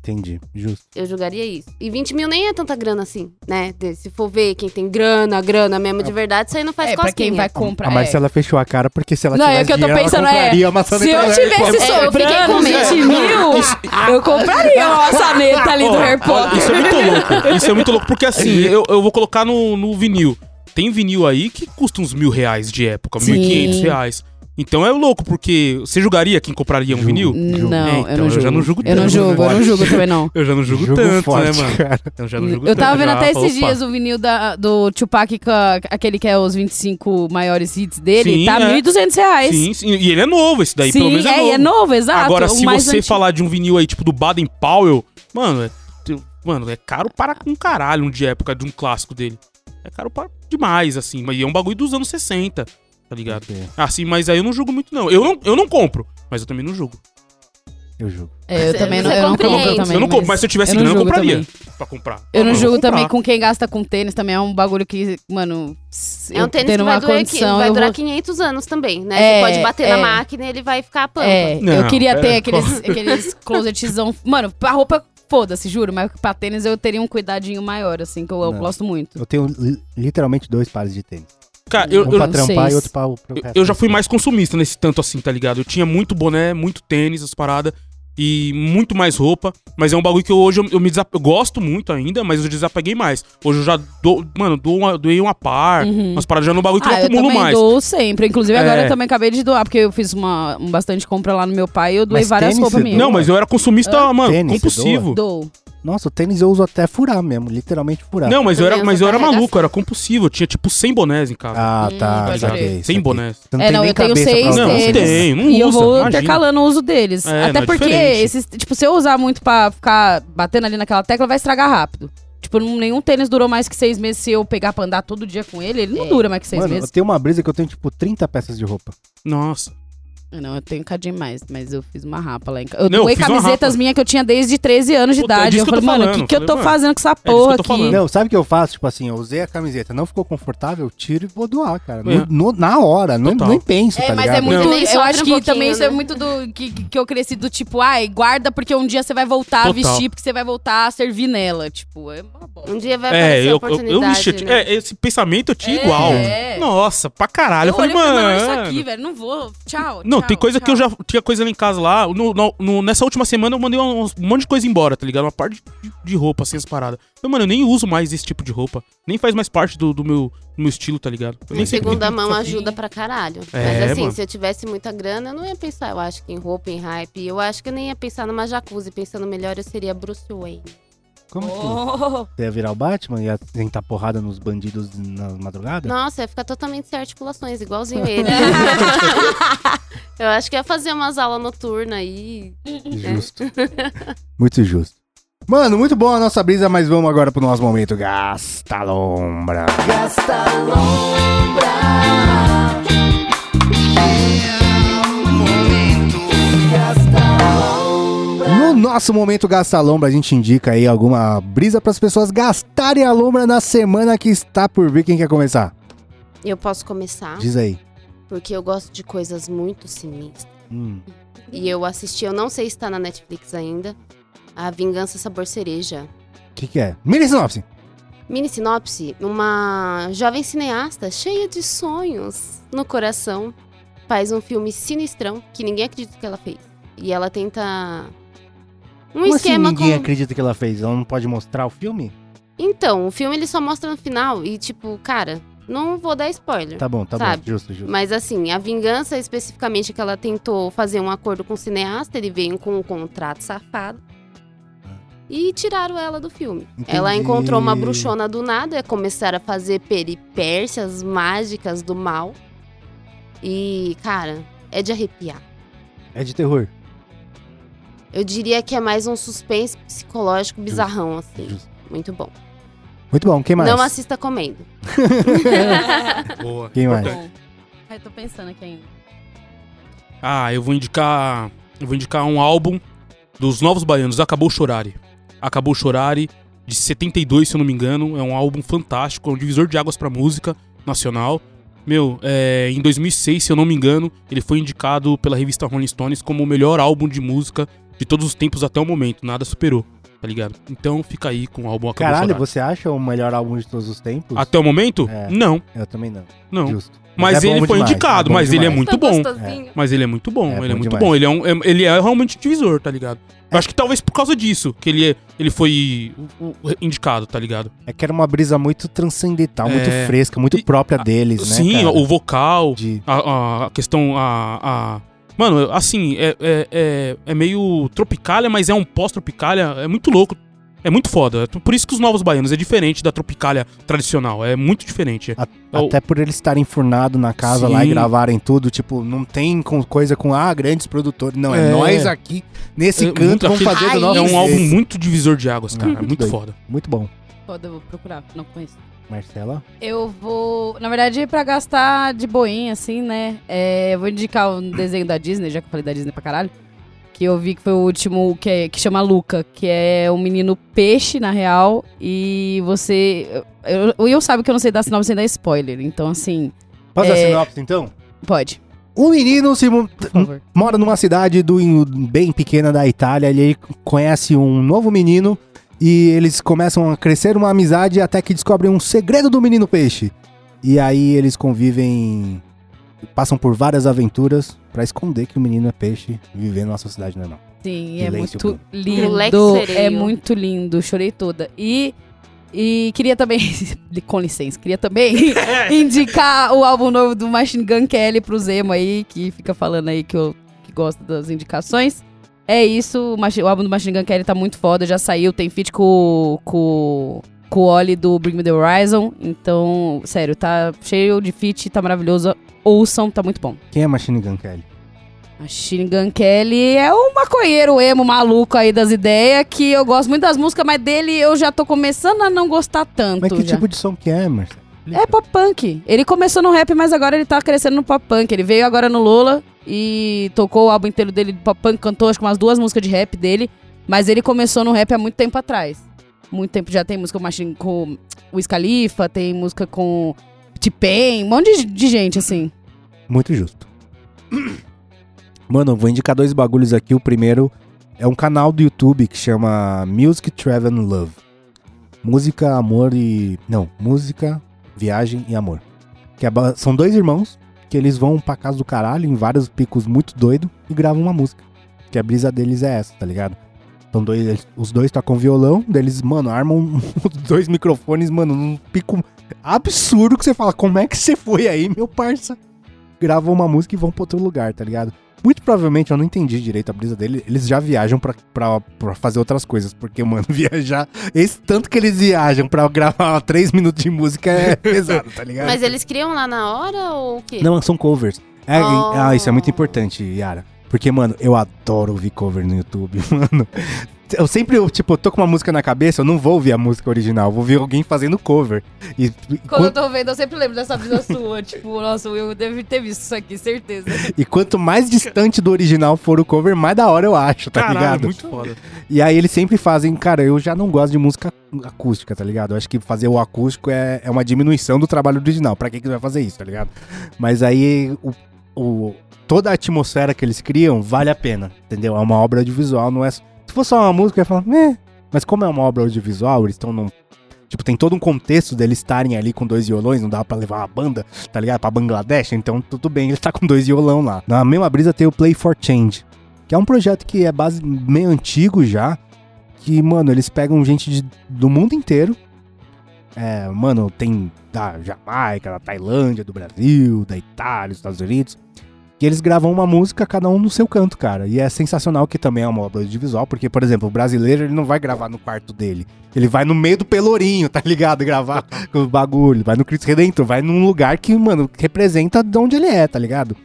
Entendi, justo. Eu julgaria isso. E 20 mil nem é tanta grana assim, né? Se for ver quem tem grana, grana mesmo de verdade, isso aí não faz É, pra quem cosquinha. vai comprar. A é. Marcela fechou a cara porque se ela Não, tivesse é que eu tô dinheiro, pensando, ela é. compraria a maçaneta Se eu tivesse É, eu fiquei sobrando com medo. 20 mil, eu compraria uma maçaneta ali do Harry Potter. Isso é muito louco. Isso é muito louco, porque assim, eu, eu vou colocar no, no vinil. Tem vinil aí que custa uns mil reais de época, mil e quinhentos reais. Então é louco, porque você julgaria quem compraria um Julgo. vinil? Julgo. Não, É, eu então, não eu julgo. já não julgo Eu não tanto, julgo, eu né? não julgo também não. Eu já não julgo Jogo tanto, forte, né, mano? cara. Eu já não julgo Eu tava tanto, vendo já até esses opa. dias o vinil da, do Tupac, aquele que é os 25 maiores hits dele, Sim, tá é. 1.200 reais. Sim, sim, e ele é novo, esse daí, Sim, pelo menos é é, novo. e é novo, exato. Agora, se você antigo. falar de um vinil aí, tipo do Baden Powell, mano, é, mano, é caro para um caralho de época de um clássico dele. É caro para demais, assim, mas é um bagulho dos anos 60, tá ligado? É, Assim, mas aí eu não julgo muito, não. Eu não, eu não compro, mas eu também não julgo. Eu julgo. É, eu Você- também não, você eu não compro também. eu não compro, mas se eu tivesse eu não grana, eu compraria também. pra comprar. Eu não vou julgo comprar. também com quem gasta com tênis, também é um bagulho que, mano, É um tênis que vai, uma durar, condição, vai eu durar vou... 500 anos também, né? É, Você pode bater é. na máquina e ele vai ficar pampa. É, Não, eu queria ter é, aqueles, aqueles closetzão. Mano, pra roupa, foda-se, juro, mas pra tênis eu teria um cuidadinho maior, assim, que eu, eu Não. gosto muito. Eu tenho li- literalmente dois pares de tênis. Cara, eu, um eu, pra trampar e outro pra, pro eu, resto. eu já fui mais consumista nesse tanto assim, tá ligado? Eu tinha muito boné, muito tênis, as paradas. E muito mais roupa. Mas é um bagulho que eu, hoje eu, eu me desap... eu gosto muito ainda, mas eu desapeguei mais. Hoje eu já dou. Mano, dou uma, doei uma par. Uhum. Umas paradas já no bagulho que Ah, eu eu acumulo também mais. dou sempre. Inclusive, agora É. eu também acabei de doar, porque eu fiz uma um bastante compra lá no meu pai e eu doei Mas várias roupas minhas. Não, mas eu era consumista, mano, Tênis, compulsivo. Dou. Nossa, o tênis eu uso até furar mesmo, literalmente furar. Não, mas eu, era, mas eu era maluco, eu era compulsivo. Eu tinha tipo 100 bonés em casa. Ah, Hum, tá. pode saquei, crer. 100 saquei. bonés. Você não É, tem não, eu tenho seis. Não, deles. tem, não e eu vou imagina. intercalando o uso deles. É, Até não é porque diferente. esses, tipo, se eu usar muito pra ficar batendo ali naquela tecla, vai estragar rápido. Tipo, não- nenhum tênis durou mais que seis meses se eu pegar pra andar todo dia com ele. Ele não É. dura mais que seis Mano, meses. eu tenho uma brisa que eu tenho tipo 30 peças de roupa. Nossa. Não, eu tenho um cadinho mais, mas eu fiz uma rapa lá em casa. Eu Não, eu doei camisetas minhas que eu tinha desde 13 anos de Puta, é idade. disso Eu eu falei, mano, o falando. que, que eu tô mano, fazendo com essa eu porra tô aqui? falando. Não, sabe o que eu faço? Tipo assim, eu usei a camiseta, não ficou confortável, eu tiro e vou doar, cara. É. No- no- na hora, não, nem penso, É, tá mas ligado? é muito. Também Eu acho um que pouquinho, também isso é né? muito do. Que, que eu cresci do tipo, ai, guarda porque um dia você vai voltar a Total. vestir, porque você vai voltar a servir nela. Tipo, é uma bosta. Um dia vai É, aparecer a eu, eu, oportunidade, eu mexi. né? É, esse pensamento eu tinha É, igual. é. Nossa, pra caralho. Eu, falei, mano. isso aqui, velho, não vou. Tchau. Não, tchau, tem coisa que eu tchau. já tinha coisa lá em casa lá. No, no- no- nessa última semana eu mandei um, um monte de coisa embora, tá ligado? Uma parte de, de roupa, assim, as paradas. Eu, mano, eu nem uso mais esse tipo de roupa. Nem faz mais parte do, do meu, do meu estilo, tá ligado? Eu nem segunda mão ajuda pra caralho. É, Mas assim, mano. se eu tivesse muita grana, eu não ia pensar, eu acho que em roupa, em hype. Eu acho que eu nem ia pensar numa jacuzzi. Pensando melhor, eu seria Bruce Wayne. Como que Oh. você ia virar o Batman? Ia tentar porrada nos bandidos na madrugada? Nossa, ia ficar totalmente sem articulações, igualzinho ele. eu acho que ia fazer umas aulas noturnas aí. Justo. muito justo. Mano, muito bom a nossa brisa, mas vamos agora pro nosso momento Gasta Lombra. No nosso momento Gasta Lombra, a gente indica aí alguma brisa para as pessoas gastarem a lombra na semana que está por vir. Quem quer começar? Eu posso começar, Diz aí. porque eu gosto de coisas muito sinistras. Hum, E eu assisti, eu não sei se tá na Netflix ainda, A Vingança Sabor Cereja. O que, que é? Mini sinopse. Mini sinopse, uma jovem cineasta cheia de sonhos no coração faz um filme sinistrão que ninguém acredita que ela fez. E ela tenta um Como assim esquema ninguém com acredita que ela fez? Ela não pode mostrar o filme? Então, o filme ele só mostra no final e tipo, cara, não vou dar spoiler. Tá bom, tá Sabe? bom. Justo, justo. Mas assim, a vingança especificamente que ela tentou fazer um acordo com o cineasta, ele veio com um contrato safado. E tiraram ela do filme. Ela Entendi. encontrou uma bruxona do nada, começaram a fazer peripécias mágicas do mal. E, cara, é de arrepiar. É de terror. Eu diria que é mais um suspense psicológico bizarrão, assim. Justo. Muito bom. Muito bom, quem mais? Não assista comendo. Boa. Quem mais? Bom. Ai, tô pensando aqui ainda. Ah, eu vou indicar. Eu vou indicar um álbum dos Novos Baianos, Acabou Chorare. Acabou Chorare, de 72, se eu não me engano. É um álbum fantástico, é um divisor de águas pra música nacional. Meu, é, em 2006, se eu não me engano, ele foi indicado pela revista Rolling Stones como o melhor álbum de música de todos os tempos até o momento. Nada superou. tá ligado? Então fica aí com o álbum Acabou Caralho, Saudade. você acha o melhor álbum de todos os tempos? Até o momento? É. Não, Eu também não. não. Justo. Mas, é ele foi demais, indicado, é mas ele é demais. muito Tá bom. gostosinho. Mas ele é muito bom, É ele é muito demais. bom. Ele é, um, é- ele é realmente divisor, tá ligado? Eu acho que talvez por causa disso que ele, é- ele foi o- o indicado, tá ligado? É que era uma brisa muito transcendental, muito É. fresca, muito E- própria deles, né? Sim, cara? o vocal, De- a, a- a questão, a, a- Mano, assim, é, é, é, é meio tropicália, mas é um pós-tropicália, é muito louco. É muito foda. Por isso que os Novos Baianos é diferente da tropicália tradicional. É muito diferente. A- É o- Até por eles estarem enfurnados na casa lá e Sim. gravarem tudo, tipo, não tem com- coisa com, ah, grandes produtores. Não, é, É. nós aqui, nesse É canto, muito vamos aquele- fazer do Ai, nosso É um álbum muito divisor de águas, cara. Muito É muito doido. foda. Muito bom. Foda, eu vou procurar, não conheço. Marcela? Eu vou, na verdade, pra gastar de boinha, assim, né? É, eu vou indicar um desenho da Disney, já que eu falei da Disney pra caralho. Que eu vi que foi o último, que, é, que chama Luca, que é um menino peixe, na real. E você. Eu, eu, eu sabe que eu não sei dar sinopse sem dar spoiler. Então, assim, Posso dar É. sinopse, então? pode, Um menino se mu- por favor. mora numa cidade do, bem pequena da Itália. Ele conhece um novo menino e eles começam a crescer uma amizade até que descobrem um segredo do menino peixe. E aí eles convivem, passam por várias aventuras pra esconder que o menino é peixe viver numa sociedade normal. Sim, é muito lindo. É muito lindo, chorei toda. E, e queria também, com licença, queria também indicar o álbum novo do Machine Gun Kelly pro Zemo aí, que fica falando aí que eu que gosta das indicações. É isso, o, álbum do Machine Gun Kelly tá muito foda, já saiu, tem feat com, com, com o Oli do Bring Me The Horizon. Então, sério, tá cheio de feat, tá maravilhoso. Ouçam, tá muito bom. Quem é Machine Gun Kelly? Machine Gun Kelly é um maconheiro emo maluco aí das ideias, que eu gosto muito das músicas, mas dele eu já tô começando a não gostar tanto. Mas que já. tipo de som que é, Marcelo? É pop punk. Ele começou no rap, mas agora ele tá crescendo no pop punk. Ele veio agora no Lola e tocou o álbum inteiro dele punk, cantou acho que umas duas músicas de rap dele, mas ele começou no rap há muito tempo atrás. Muito tempo já tem música com Machine com Wiz Khalifa, tem música com T-Pain, um monte de, de gente assim. Muito justo. Mano, vou indicar dois bagulhos aqui. O primeiro é um canal do YouTube que chama Music Travel and Love. Música, amor e. Não, música, viagem e amor. Que é são dois irmãos que eles vão pra casa do caralho em vários picos muito doido e gravam uma música. Que a brisa deles é essa, tá ligado? São dois, eles- os dois tocam violão, daí eles, mano, armam os dois microfones, mano, num pico absurdo que você fala, como é que você foi aí, meu parça? Gravam uma música e vão pra outro lugar, tá ligado? Muito provavelmente, eu não entendi direito a brisa dele, eles já viajam pra, pra, pra fazer outras coisas, porque, mano, viajar, esse tanto que eles viajam pra gravar três minutos de música é pesado, tá ligado? Mas eles criam lá na hora ou o quê? Não, são covers. É, Oh. Ah, isso é muito importante, Yara. Porque, mano, eu adoro ouvir cover no YouTube, mano. Eu sempre, eu, tipo, eu tô com uma música na cabeça, eu não vou ouvir a música original, vou ouvir alguém fazendo cover. E, Quando quan- eu tô vendo, eu sempre lembro dessa vida sua. tipo, nossa, eu deve ter visto isso aqui, certeza. e quanto mais distante do original for o cover, mais da hora eu acho, tá Caralho, ligado? muito foda. E aí eles sempre fazem, cara, eu já não gosto de música acústica, tá ligado? Eu acho que fazer o acústico é, é uma diminuição do trabalho original. Pra que que vai fazer isso, tá ligado? Mas aí o, o- toda a atmosfera que eles criam vale a pena, entendeu? É uma obra audiovisual, não é. Se fosse só uma música, eu ia falar. Mas como é uma obra audiovisual, eles estão num. Tipo, tem todo um contexto deles estarem ali com dois violões, não dá pra levar uma banda, tá ligado? Pra Bangladesh, então tudo bem, ele tá com dois violão lá. Na mesma brisa tem o Play for Change, que é um projeto que é base meio antigo já, que, mano, eles pegam gente de- do mundo inteiro. É, mano, tem da Jamaica, da Tailândia, do Brasil, da Itália, dos Estados Unidos. E eles gravam uma música, cada um no seu canto, cara. E é sensacional que também é uma obra audiovisual, porque, por exemplo, o brasileiro ele não vai gravar no quarto dele. Ele vai no meio do pelourinho, tá ligado? Gravar com o bagulho. Vai no Cristo Redentor, vai num lugar que, mano, representa de onde ele é, tá ligado?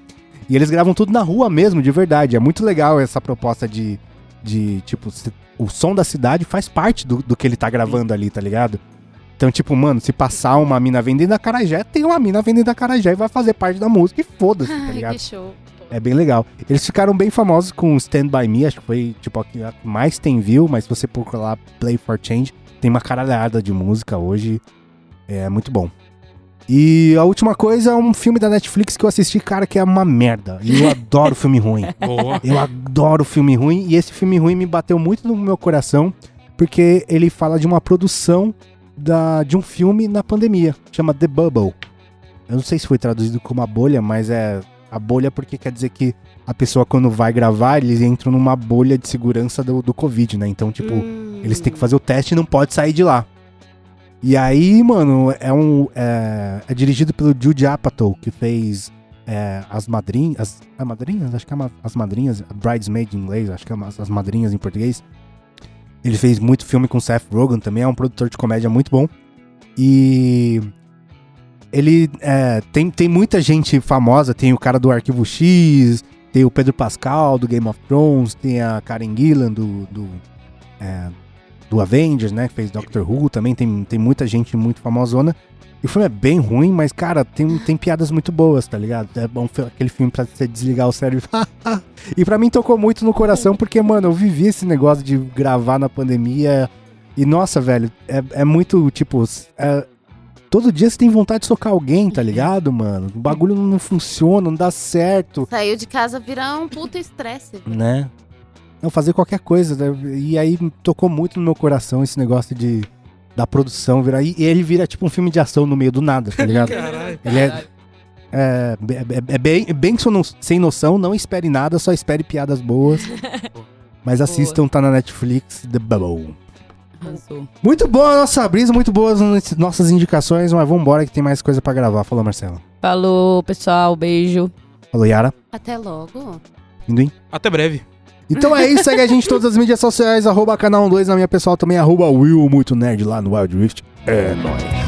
E eles gravam tudo na rua mesmo, de verdade. É muito legal essa proposta de, de tipo, o som da cidade faz parte do, do que ele tá gravando ali, tá ligado? Então, tipo, mano, se passar uma mina vendendo acarajé, tem uma mina vendendo acarajé e vai fazer parte da música e foda-se, tá Ai, ligado? que show. É bem legal. Eles ficaram bem famosos com Stand By Me, acho que foi, tipo, a que mais tem view, mas se você procurar lá Play for Change, tem uma caralhada de música hoje. É muito bom. E a última coisa é um filme da Netflix que eu assisti, cara, que é uma merda. E eu adoro filme ruim. Boa. Eu adoro filme ruim e esse filme ruim me bateu muito no meu coração porque ele fala de uma produção da, de um filme na pandemia, chama The Bubble. Eu não sei se foi traduzido como a bolha, mas é a bolha porque quer dizer que a pessoa quando vai gravar, eles entram numa bolha de segurança do, do Covid, né? Então, tipo, Hum. eles têm que fazer o teste e não pode sair de lá. E aí, mano, é um. É, é dirigido pelo Jude Apatow, que fez é, as madrinhas. As, é madrinhas? Acho que é as madrinhas. Bridesmaid em inglês, acho que é as, as madrinhas em português. Ele fez muito filme com Seth Rogen também, é um produtor de comédia muito bom. E. Ele é, tem, tem muita gente famosa, tem o cara do Arquivo X, tem o Pedro Pascal do Game of Thrones, tem a Karen Gillan do, do, é, do Avengers, né? Que fez Doctor Who também, tem, tem muita gente muito famosona. E o filme é bem ruim, mas, cara, tem, tem piadas muito boas, tá ligado? É bom aquele filme pra você desligar o cérebro. e pra mim tocou muito no coração, porque, mano, eu vivi esse negócio de gravar na pandemia. E, nossa, velho, é, é muito, tipo. é- todo dia você tem vontade de socar alguém, tá ligado, mano? O bagulho não funciona, não dá certo Saiu de casa virar um puta estresse. né? Não, fazer qualquer coisa. né? E aí tocou muito no meu coração esse negócio de da produção virar. E ele vira tipo um filme de ação no meio do nada, tá ligado? Caralho. ele é, é, é- é bem, é bem sono- sem noção, não espere nada, só espere piadas boas. Mas assistam, tá na Netflix, The Bubble. Arrasou. Muito boa a nossa brisa, muito boas as nossas indicações, mas vambora que tem mais coisa pra gravar. Falou, Marcelo. Falou, pessoal. Beijo. Falou, Yara. Até logo. Pinduim. Até breve. Então é isso, segue a gente em todas as mídias sociais, arroba canal 12 na minha pessoal também, arroba Will Muito Nerd lá no Wild Rift. É nóis.